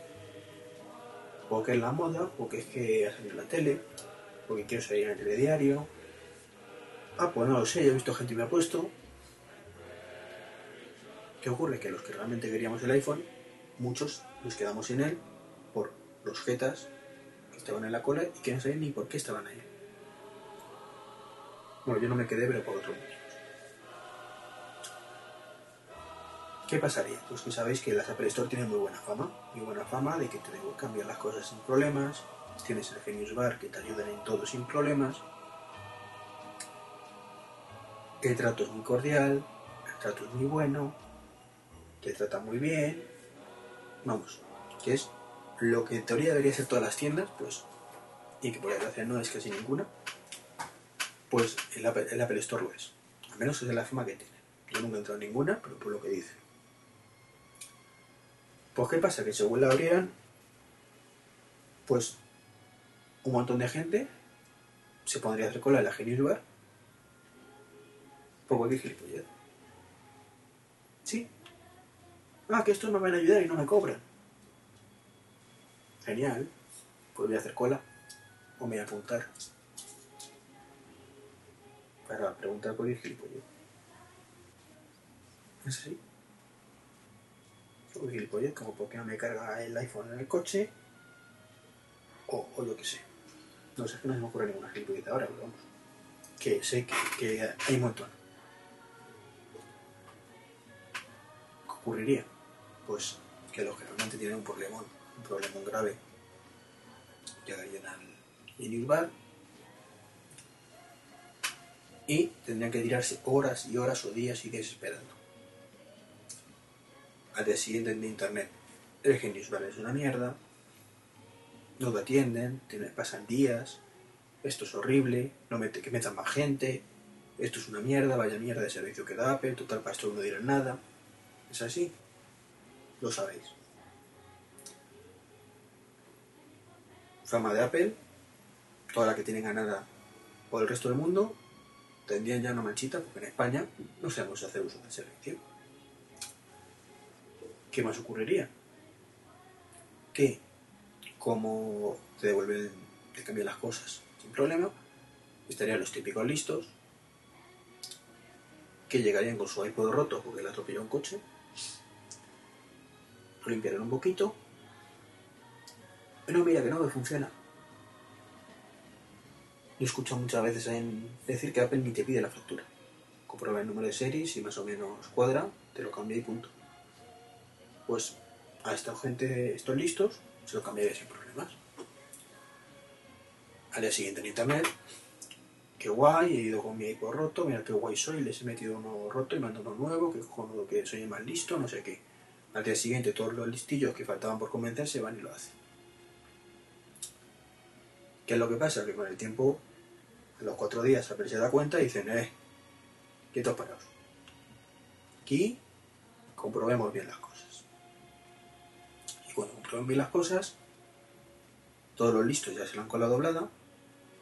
Porque es la moda, porque es que ha salido en la tele, porque quiero salir en el telediario. Ah, pues no lo sé, he visto gente y me ha puesto. ¿Qué ocurre? Que los que realmente queríamos el iPhone, muchos nos quedamos sin él por los jetas que estaban en la cola y que no sabían ni por qué estaban ahí. Bueno, yo no me quedé, pero por otro motivo. ¿Qué pasaría? Pues que sabéis que las Apple Store tienen muy buena fama, muy buena fama de que te cambian las cosas sin problemas, tienes el Genius Bar que te ayudan en todo sin problemas, el trato es muy cordial, el trato es muy bueno, te trata muy bien, vamos, que es lo que en teoría debería ser todas las tiendas, pues, y que por desgracia no es casi ninguna, pues el Apple, el Apple Store lo es, al menos es la fama que tiene. Yo nunca he entrado en ninguna, pero por lo que dicen. Pues qué pasa, que según la abrieran, pues un montón de gente se pondría a hacer cola en la Genius por cualquier gilipollez. Sí. Ah, que estos me van a ayudar y no me cobran. Genial. Pues voy a hacer cola. O me voy a apuntar. Para preguntar por el gilipollez. ¿Es así? O gilipollez, como por qué no me carga el iPhone en el coche. O, o yo qué sé. No sé, es que no se me ocurre ninguna gilipollez ahora, pero vamos. Que sé que, hay un montón. ¿Qué ocurriría? Pues que los que realmente tienen un problemón, un problemón grave, llegarían al Genius Bar y tendrían que tirarse horas y horas o días y días esperando. Al día siguiente en internet, el Genius es una mierda, no lo atienden, pasan días, esto es horrible, no mete, que metan más gente, esto es una mierda, vaya mierda de servicio que da Apple, total para esto no dirán nada. ¿Es así? Lo sabéis. Fama de Apple, toda la que tienen ganada por el resto del mundo, tendrían ya una manchita porque en España no sabemos hacer uso del servicio. ¿Qué más ocurriría? Que como te devuelven, te cambian las cosas sin problema, estarían los típicos listos que llegarían con su iPod roto porque le atropelló un coche, lo limpiaron un poquito, pero mira que no me funciona. Yo escucho muchas veces en decir que Apple ni te pide la factura. Comprueba el número de serie, si más o menos cuadra, te lo cambia y punto. Pues a esta gente, estos listos, se lo cambiaría sin problemas. Al día siguiente en internet, qué guay, he ido con mi iPod roto, mira qué guay soy, les he metido uno roto y mando uno nuevo, que cojonudo que soy más listo, no sé qué. Al día siguiente todos los listillos que faltaban por convencerse van y lo hacen. ¿Qué es lo que pasa? Que con el tiempo, a los cuatro días se da cuenta y dicen, eh, quietos parados. Aquí comprobemos bien las cosas. Comprueben bien las cosas, todos los listos ya se la han colado doblada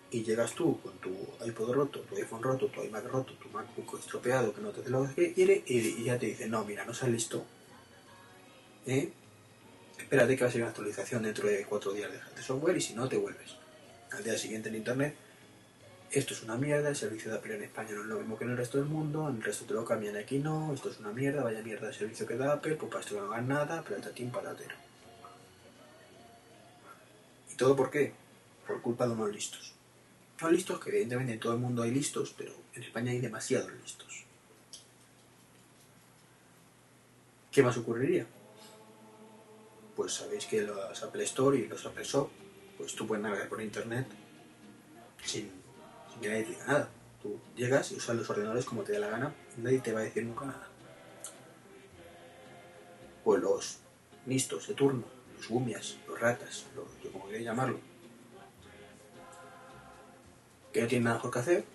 y llegas tú con tu iPod roto, tu iPhone roto, tu iMac roto, tu MacBook estropeado que no te lo que quiere y, ya te dicen, no, mira, no seas listo. ¿Eh? Espérate que va a ser una actualización dentro de cuatro días de, de software y si no te vuelves. Al día siguiente en internet, esto es una mierda, el servicio de Apple en España no es lo mismo que en el resto del mundo, en el resto te lo cambian, aquí no, esto es una mierda, vaya mierda de servicio que da Apple, pues para esto no hagan nada, platatín patatero. ¿Y todo por qué? Por culpa de unos listos. No listos, que evidentemente en todo el mundo hay listos, pero en España hay demasiados listos. ¿Qué más ocurriría? Pues sabéis que los Apple Store y los Apple Shop, pues tú puedes navegar por internet sin, sin que nadie diga nada. Tú llegas y usas los ordenadores como te dé la gana nadie te va a decir nunca nada. Pues los listos de turno, los gumias, los ratas, yo como queréis llamarlo, que no tienen nada mejor que hacer,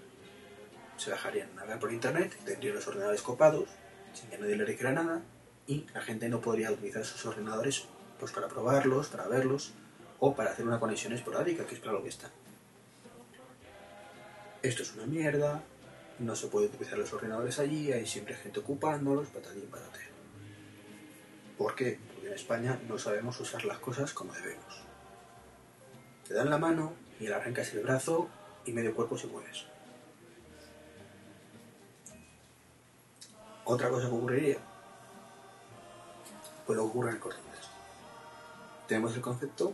se bajarían a navegar por internet, tendrían los ordenadores copados, sin que nadie le dijera nada, y la gente no podría utilizar sus ordenadores pues para probarlos, para verlos, o para hacer una conexión esporádica, que es para lo que está. Esto es una mierda, no se puede utilizar los ordenadores allí, hay siempre gente ocupándolos, patatín patatero. ¿Por qué? Porque en España no sabemos usar las cosas como debemos. Te dan la mano y le arrancas el brazo y medio cuerpo se mueves. Otra cosa que ocurriría, pues lo ocurre en el corte inglés. Tenemos el concepto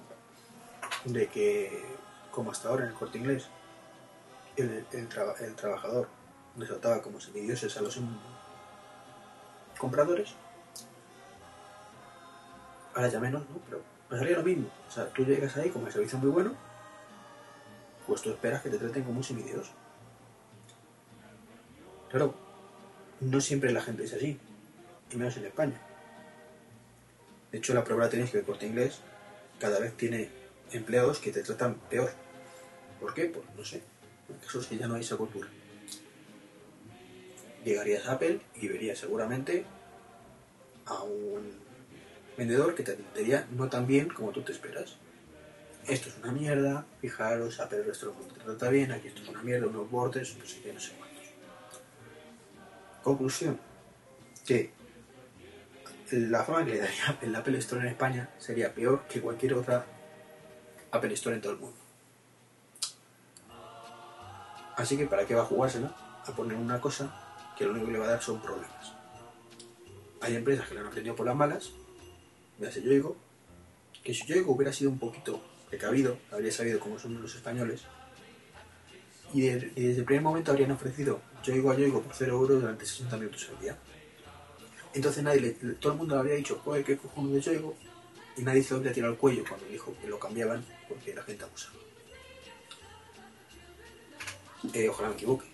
de que, como hasta ahora en el corte inglés, el, el traba- el trabajador les trataba como semidioses a los em- compradores, ahora ya menos, ¿no? Pero pasaría lo mismo. O sea, tú llegas ahí con el servicio muy bueno, pues tú esperas que te traten como un semidios. Claro, no siempre la gente es así, y menos en España. De hecho, la prueba la tenéis que el corte inglés cada vez tiene empleados que te tratan peor. ¿Por qué? Pues no sé. El caso es que ya no hay esa cultura. Llegarías a Apple y verías seguramente a un vendedor que te atendería no tan bien como tú te esperas. Esto es una mierda, fijaros, Apple el resto mundo te trata bien, aquí esto es una mierda, unos bordes, no sé no sé cuántos. Conclusión, que la fama que le daría el Apple Store en España sería peor que cualquier otra Apple Store en todo el mundo. Así que para qué va a jugársela a poner una cosa que lo único que le va a dar son problemas. Hay empresas que lo han aprendido por las malas, véase Yoigo, que si Yoigo hubiera sido un poquito precavido, habría sabido cómo son los españoles, y, de- y desde el primer momento habrían ofrecido Yoigo a Yoigo por 0 euros durante 60 minutos al día. Entonces nadie le- todo el mundo le habría dicho, joder, qué cojones de Yoigo, y nadie se lo habría tirado al cuello cuando dijo que lo cambiaban porque la gente abusaba. Eh, ojalá me equivoque.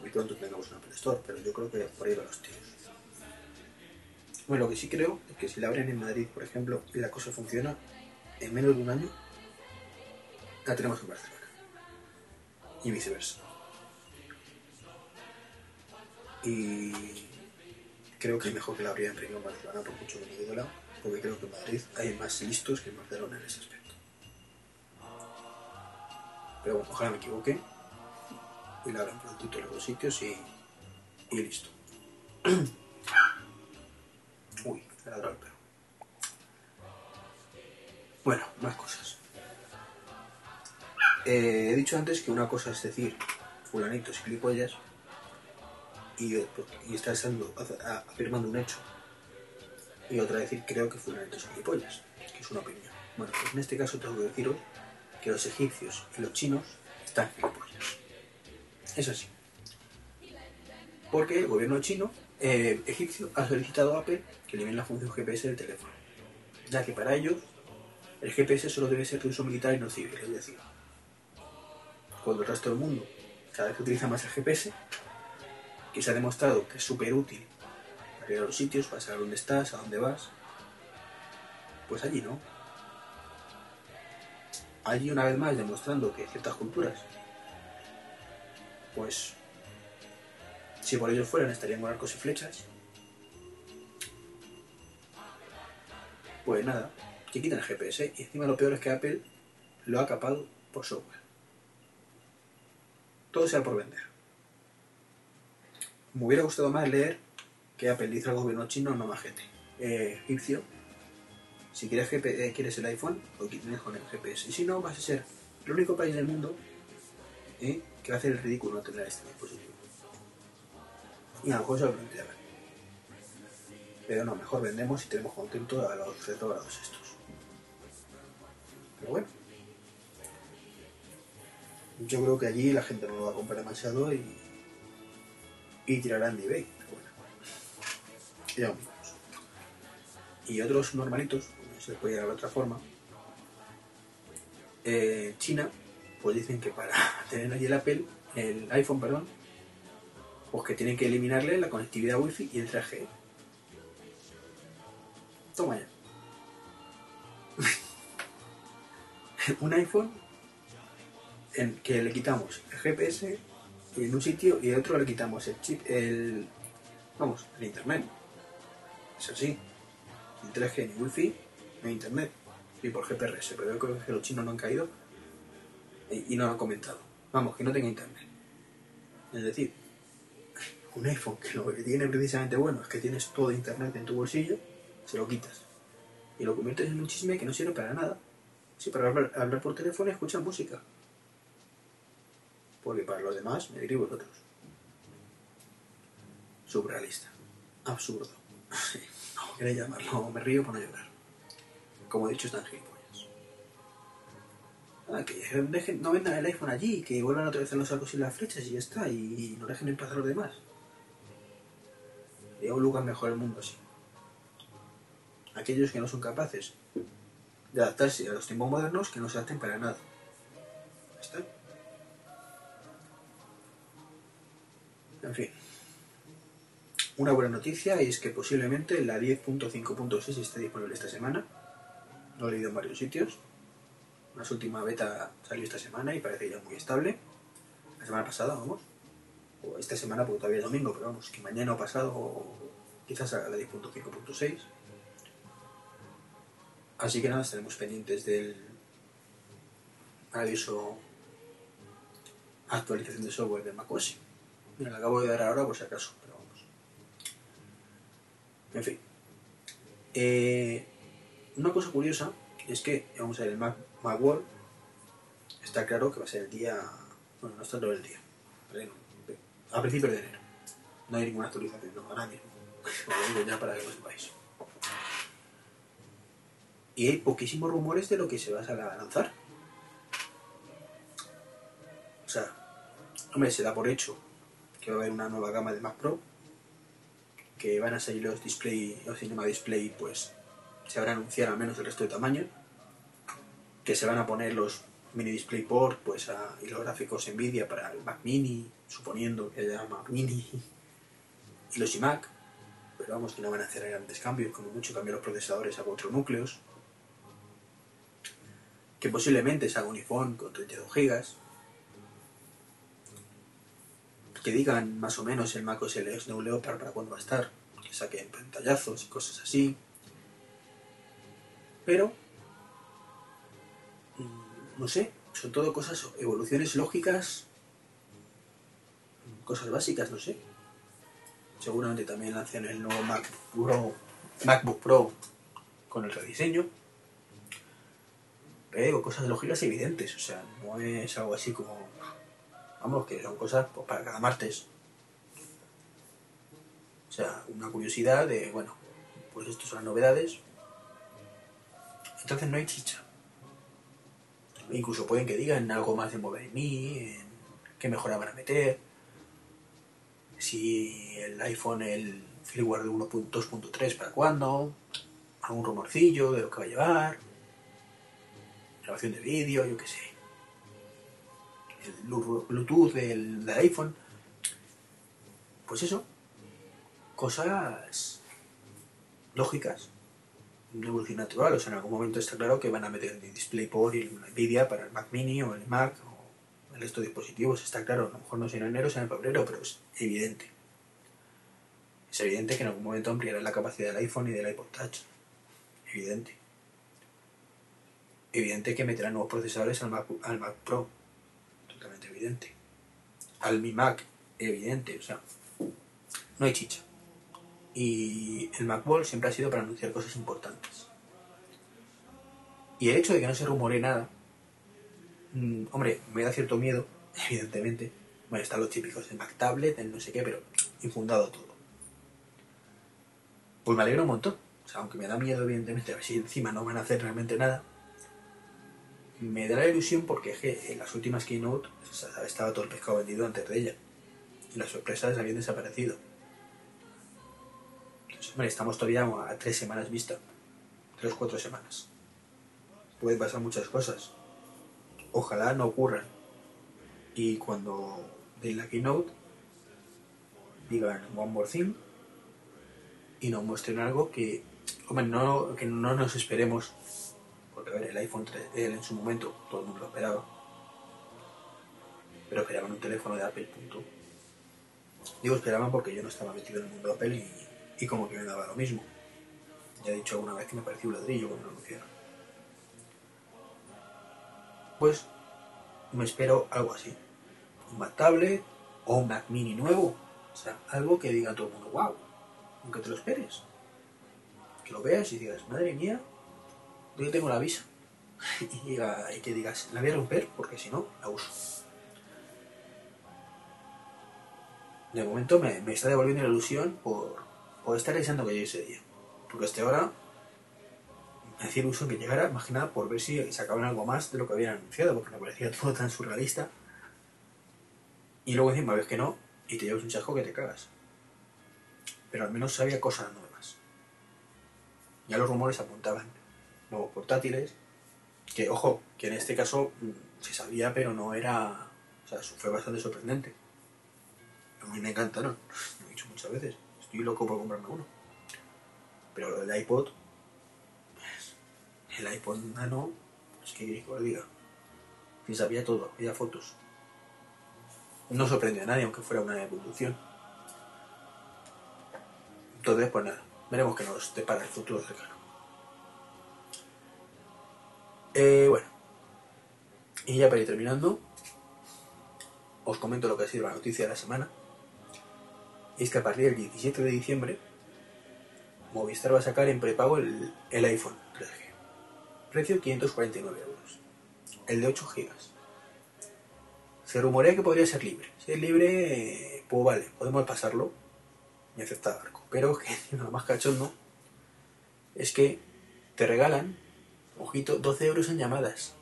Muy pronto tengamos una Store, pero yo creo que por ahí van los tiros. Bueno, lo que sí creo es que si la abren en Madrid, por ejemplo, y la cosa funciona, en menos de un año la tenemos en Barcelona. Y viceversa. Y creo que es mejor que la abrieran primero en Barcelona, por mucho que me lado, porque creo que en Madrid hay más listos que en Barcelona en ese aspecto. Pero bueno, ojalá me equivoque y la abran prontito en los dos sitios y listo. Bueno, más cosas. Eh, he dicho antes que una cosa es decir, fulanito es gilipollas y, y a- afirmando un hecho. Y otra decir, creo que fulanito es gilipollas, que es una opinión. Bueno, pues en este caso tengo que deciros que los egipcios y los chinos están gilipollas. Es así. Porque el gobierno chino, eh, egipcio, ha solicitado a Apple que elimine la función GPS del teléfono. Ya que para ellos el GPS solo debe ser de uso militar y no civil. Es decir, cuando el resto del mundo cada vez utiliza más el GPS, que se ha demostrado que es súper útil para ir a los sitios, para saber dónde estás, a dónde vas, pues allí no. Allí una vez más demostrando que ciertas culturas, pues si por ellos fueran estarían con arcos y flechas, pues nada, que quitan el GPS y encima lo peor es que Apple lo ha capado por software. Todo sea por vender. Me hubiera gustado más leer que Apple dice al gobierno chino, no majete, eh, egipcio, si quieres, eh, quieres el iPhone, lo tienes con el GPS. Y si no, vas a ser el único país del mundo eh, que va a hacer el ridículo no tener este dispositivo. Y a lo mejor se lo planteaba. Pero no, mejor vendemos y tenemos contento a los retrógrados estos. Pero bueno. Yo creo que allí la gente no lo va a comprar demasiado y, y tirarán de eBay. Pero bueno. Ya mismos. Y otros normalitos, no se les puede llamar de otra forma. eh, China, pues dicen que para tener allí el Apple, el iPhone, perdón, pues que tienen que eliminarle la conectividad Wi-Fi y el 3G. Toma ya. Un iPhone en que le quitamos el GPS en un sitio y en otro le quitamos el chip, el. Vamos, el internet. Es así. Ni 3G ni Wi-Fi, ni internet. Y por GPRS, pero yo creo que los chinos no han caído y no lo han comentado. Vamos, que no tenga internet. Es decir, un iPhone que lo que tiene precisamente bueno es que tienes todo internet en tu bolsillo, se lo quitas. Y lo conviertes en un chisme que no sirve para nada. Sí, para hablar, por teléfono y escuchar música. Porque para los demás me diréis vosotros. Surrealista. Absurdo. Como queréis llamarlo, me río por no llorar. Como he dicho, están gilipollas. Ah, que dejen, no vendan el iPhone allí, que vuelvan a utilizar los arcos y las flechas y ya está, y, no dejen en paz a los demás. Y un lugar mejor el mundo así. Aquellos que no son capaces de adaptarse a los tiempos modernos, que no se adapten para nada. Está. En fin. Una buena noticia es que posiblemente la 10.5.6 esté disponible esta semana. Lo he leído en varios sitios. Una última beta salió esta semana y parece ya muy estable. La semana pasada, vamos. O esta semana porque todavía es domingo, pero vamos, que mañana o pasado o quizás a la 10.5.6. Así que nada, estaremos pendientes del maravilloso actualización de software de macOS. Mira, la acabo de dar ahora por si acaso, pero vamos. En fin. Eh, una cosa curiosa es que, vamos a ver, el Mac, Macworld está claro que va a ser el día. Bueno, no está todo el día. pero A principios de enero. No hay ninguna actualización, no, ahora ya para que lo sepáis. Y hay poquísimos rumores de lo que se va a lanzar. O sea, hombre, se da por hecho que va a haber una nueva gama de Mac Pro, que van a salir los display, los Cinema Display, pues se habrá anunciado al menos el resto de tamaño, que se van a poner los mini DisplayPort, pues a, y los gráficos Nvidia para el Mac Mini, suponiendo que haya Mac Mini y los iMac, pero vamos que no van a hacer grandes cambios, como mucho cambiar los procesadores a cuatro núcleos, que posiblemente se haga un iPhone con 32 GB, que digan más o menos el Mac OS X Snow Leopard para cuándo va a estar, que saquen pantallazos y cosas así. Pero, no sé, son todo cosas, evoluciones lógicas, cosas básicas, no sé. Seguramente también lancen el nuevo Mac Pro, MacBook Pro con el rediseño. Pero cosas lógicas evidentes, o sea, no es algo así como Vamos, que son cosas pues, para cada martes. O sea, una curiosidad de, bueno, pues estas son las novedades. Entonces no hay chicha. Incluso pueden que digan algo más de Mobile Me, en qué mejora van a meter. Si el iPhone, el firmware de 1.2.3 para cuándo. Algún rumorcillo de lo que va a llevar. Grabación de vídeo, yo qué sé el Blu- Bluetooth del, del iPhone. Pues eso, cosas lógicas, evolución natural. O sea, en algún momento está claro que van a meter el DisplayPort y el Nvidia para el Mac Mini o el Mac o el resto de dispositivos. Está claro, a lo mejor no será en enero, será en febrero, pero es evidente. Es evidente que en algún momento ampliarán la capacidad del iPhone y del iPod Touch. Evidente. Evidente que meterán nuevos procesadores al Mac, al Mac Pro. Totalmente evidente. Al Mi Mac. Evidente. O sea, no hay chicha. Y el Macball siempre ha sido para anunciar cosas importantes. Y el hecho de que no se rumore nada, mm, hombre, me da cierto miedo, evidentemente. Bueno, están los típicos, el Mac Tablet, el no sé qué, pero infundado todo. Pues me alegro un montón. O sea, aunque me da miedo, evidentemente, a ver si encima no van a hacer realmente nada. Me da la ilusión porque en las últimas keynote estaba todo el pescado vendido antes de ella. Y las sorpresas habían desaparecido. Hombre, estamos todavía a tres semanas vista. Tres, cuatro semanas. Pueden pasar muchas cosas. Ojalá no ocurran. Y cuando den la keynote, digan one more thing y nos muestren algo que, no, que no nos esperemos. Porque, el iPhone 3 él en su momento todo el mundo lo esperaba. Pero esperaban un teléfono de Apple, punto. Digo esperaban porque yo no estaba metido en el mundo Apple y, y como que me daba lo mismo. Ya he dicho alguna vez que me pareció un ladrillo cuando lo anunciaron. Pues me espero algo así. Un Mac Tablet o un Mac Mini nuevo. O sea, algo que diga todo el mundo, wow, aunque te lo esperes. Que lo veas y digas, madre mía, yo tengo la visa. y, diga- y que digas, la voy a romper porque si no, la uso. De momento me, me está devolviendo la ilusión por, por estar deseando que llegue ese día. Porque hasta ahora me hacía ilusión que llegara, más por ver si sacaban algo más de lo que habían anunciado, porque me parecía todo tan surrealista. Y luego encima ves que no, y te llevas un chasco que te cagas. Pero al menos sabía cosas nuevas. Ya los rumores apuntaban. Nuevos portátiles, que ojo, que en este caso mm, se sabía, pero no era. O sea, fue bastante sorprendente. A mí me encantaron, lo he dicho muchas veces. Estoy loco por comprarme uno. Pero el iPod, el iPod Nano, pues que que os diga. Que sabía todo, había fotos. No sorprendió a nadie, aunque fuera una evolución. Entonces, pues nada, veremos qué nos depara el futuro cercano. Eh, bueno, y ya para ir terminando, os comento lo que ha sido la noticia de la semana. Es que a partir del 17 de diciembre, Movistar va a sacar en prepago el, el iPhone 3G. Precio 549 euros. El de 8 GB. Se rumorea que podría ser libre. Si es libre, pues vale, podemos pasarlo y aceptar barco. Pero que lo más cachondo es que te regalan, ojito, 12 euros en llamadas.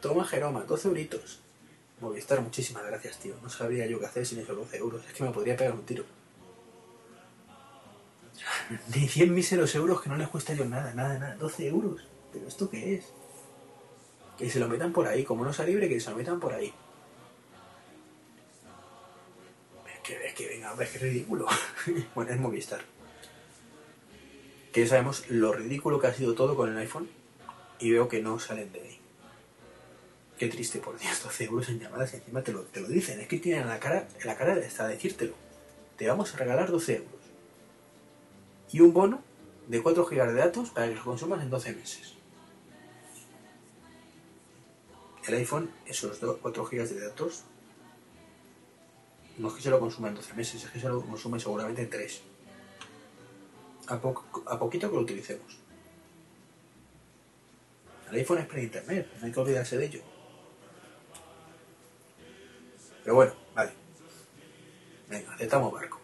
Toma Jeroma, 12 euritos. Movistar, muchísimas gracias, tío. No sabría yo qué hacer sin esos 12 euros. Es que me podría pegar un tiro. Ni 100 míseros euros que no les cuesta yo nada, nada, nada. 12 euros. ¿Pero esto qué es? Que se lo metan por ahí. Como no sea libre, que se lo metan por ahí. Es que, es que venga, es que ridículo. bueno, es Movistar. Que ya sabemos lo ridículo que ha sido todo con el iPhone. Y veo que no salen de ahí. Qué triste, por Dios, 12 euros en llamadas y encima te lo, te lo dicen. Es que tienen la cara, la cara hasta decírtelo. Te vamos a regalar 12 euros. Y un bono de 4 GB de datos para que los consumas en 12 meses. El iPhone, esos 4 GB de datos, no es que se lo consuma en 12 meses, es que se lo consume seguramente en 3. A, po- a poquito que lo utilicemos. El iPhone es para internet, no hay que olvidarse de ello. Pero bueno, vale. Venga, aceptamos barco.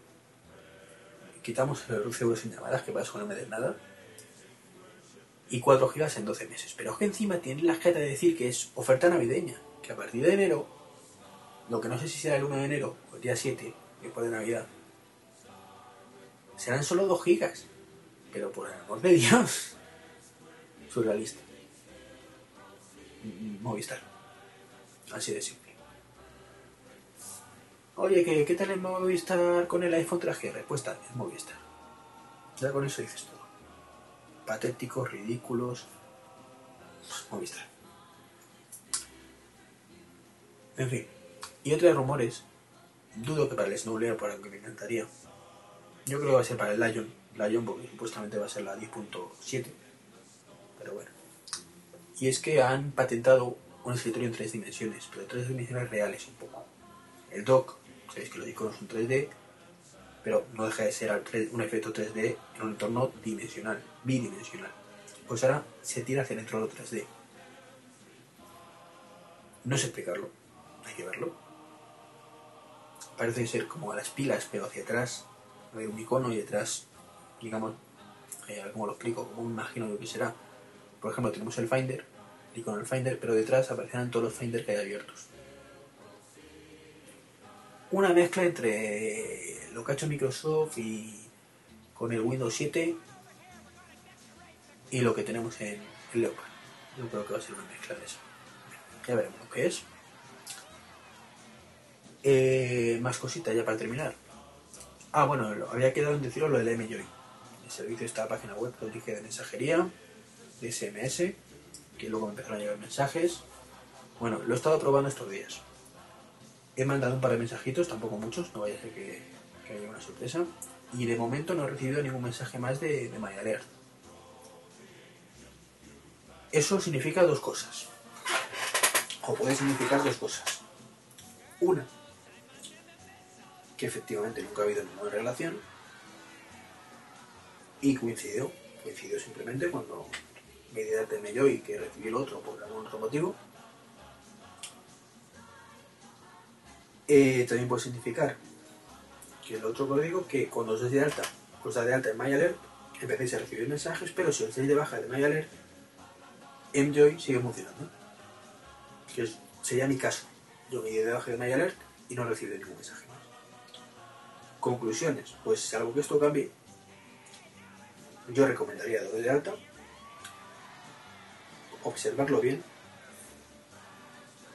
Quitamos los 12 euros en llamadas, que para eso no me den nada. Y 4 gigas en 12 meses. Pero es que encima tienen la jeta de decir que es oferta navideña. Que a partir de enero, lo que no sé si será el 1 de enero o el día 7, después de Navidad, serán solo 2 gigas. Pero por el amor de Dios. Surrealista. Movistar. Así de simple. Oye, ¿qué, ¿qué tal en Movistar con el iPhone 3G? Respuesta, es Movistar. Ya con eso dices todo. Patéticos, ridículos. Movistar. En fin. Y otros rumores. Dudo que para el Snowlayer, por aunque me encantaría. Yo creo que va a ser para el Lion. Lion porque supuestamente va a ser la 10.7. Pero bueno. Y es que han patentado un escritorio en tres dimensiones, pero tres dimensiones reales un poco. El dock, sabéis que los iconos son 3D, pero no deja de ser un efecto 3D en un entorno dimensional, bidimensional. Pues ahora se tira hacia dentro lo 3D. No sé explicarlo, hay que verlo. Parece ser como a las pilas, pero hacia atrás hay un icono y detrás, digamos, eh, ¿cómo lo explico? Como me imagino yo que será. Por ejemplo, tenemos el Finder, el icono del Finder, pero detrás aparecerán todos los Finder que hay abiertos. Una mezcla entre lo que ha hecho Microsoft y con el Windows 7 y lo que tenemos en Leopard. Yo creo que va a ser una mezcla de eso. Ya veremos lo que es. Eh, más cositas ya para terminar. Ah, bueno, había quedado en deciros lo del MJOY. El servicio de esta página web que os dije de mensajería, de SMS, que luego me empezaron a llegar mensajes. Bueno, lo he estado probando estos días. He mandado un par de mensajitos, tampoco muchos, no vaya a ser que, haya una sorpresa. Y de momento no he recibido ningún mensaje más de, de MyAlert. Eso significa dos cosas. O puede significar dos cosas. Una, que efectivamente nunca ha habido ninguna relación. Y coincidió. Coincidió simplemente cuando me di ello y que recibí el otro por algún otro motivo. Eh, también puede significar que el otro código que cuando os de alta, os de alta en MyAlert, empecéis a recibir mensajes, pero si os deis de baja de MyAlert, MJoy sigue funcionando. Que sería mi caso. Yo me di de baja de MyAlert y no recibí ningún mensaje más. Conclusiones, pues salvo que esto cambie, yo recomendaría darlo de alta, observarlo bien,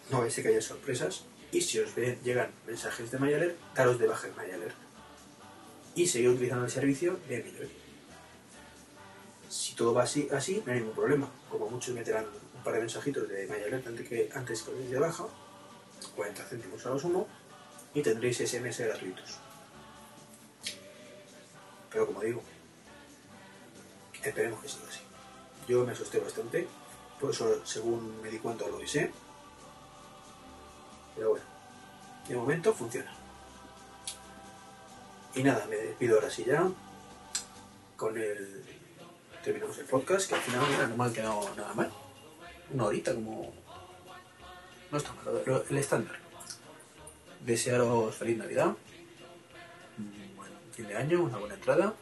no ser que haya sorpresas, y si os llegan mensajes de MyAlert, daros de baja en MyAlert. Y seguir utilizando el servicio de MJoy. Si todo va así, así, no hay ningún problema. Como muchos meterán un par de mensajitos de MyAlert antes que, antes que os de baja, 40 céntimos a lo sumo, y tendréis SMS gratuitos. Pero como digo, esperemos que siga así. Yo me asusté bastante, por eso según me di cuenta lo avisé. Pero bueno, de momento funciona. Y nada, me despido ahora sí ya. Con el. Terminamos el podcast, que al final mira, no me ha quedado nada mal. Una horita como. No está mal, lo- el estándar. Desearos feliz Navidad. Un buen fin de año, una buena entrada.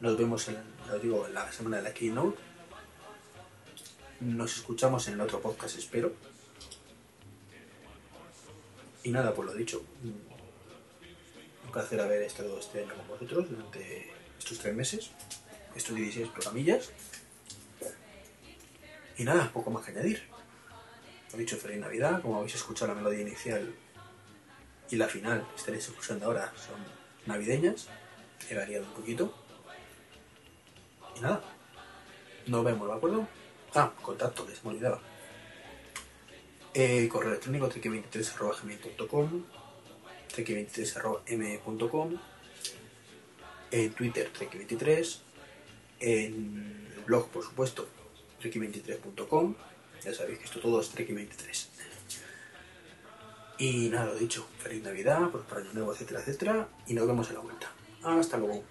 Nos vemos en, os digo, en la semana de la Keynote. Nos escuchamos en el otro podcast, espero. Y nada, pues lo dicho. Un placer haber estado este año con vosotros durante estos tres meses. Estos 16 programillas. Y nada, poco más que añadir. Lo dicho, feliz Navidad. Como habéis escuchado la melodía inicial y la final, estaréis escuchando ahora, son navideñas. He variado un poquito. Y nada, nos vemos, ¿de acuerdo? Ah, contacto, que se me. Eh, correo electrónico trek23.gmail.com trek23.m.com En Twitter trek23 En el blog, por supuesto, trek23.com Ya sabéis que esto todo es trek23 Y nada, lo dicho, feliz Navidad, para año nuevo, etcétera, etcétera Y nos vemos en la vuelta. Hasta luego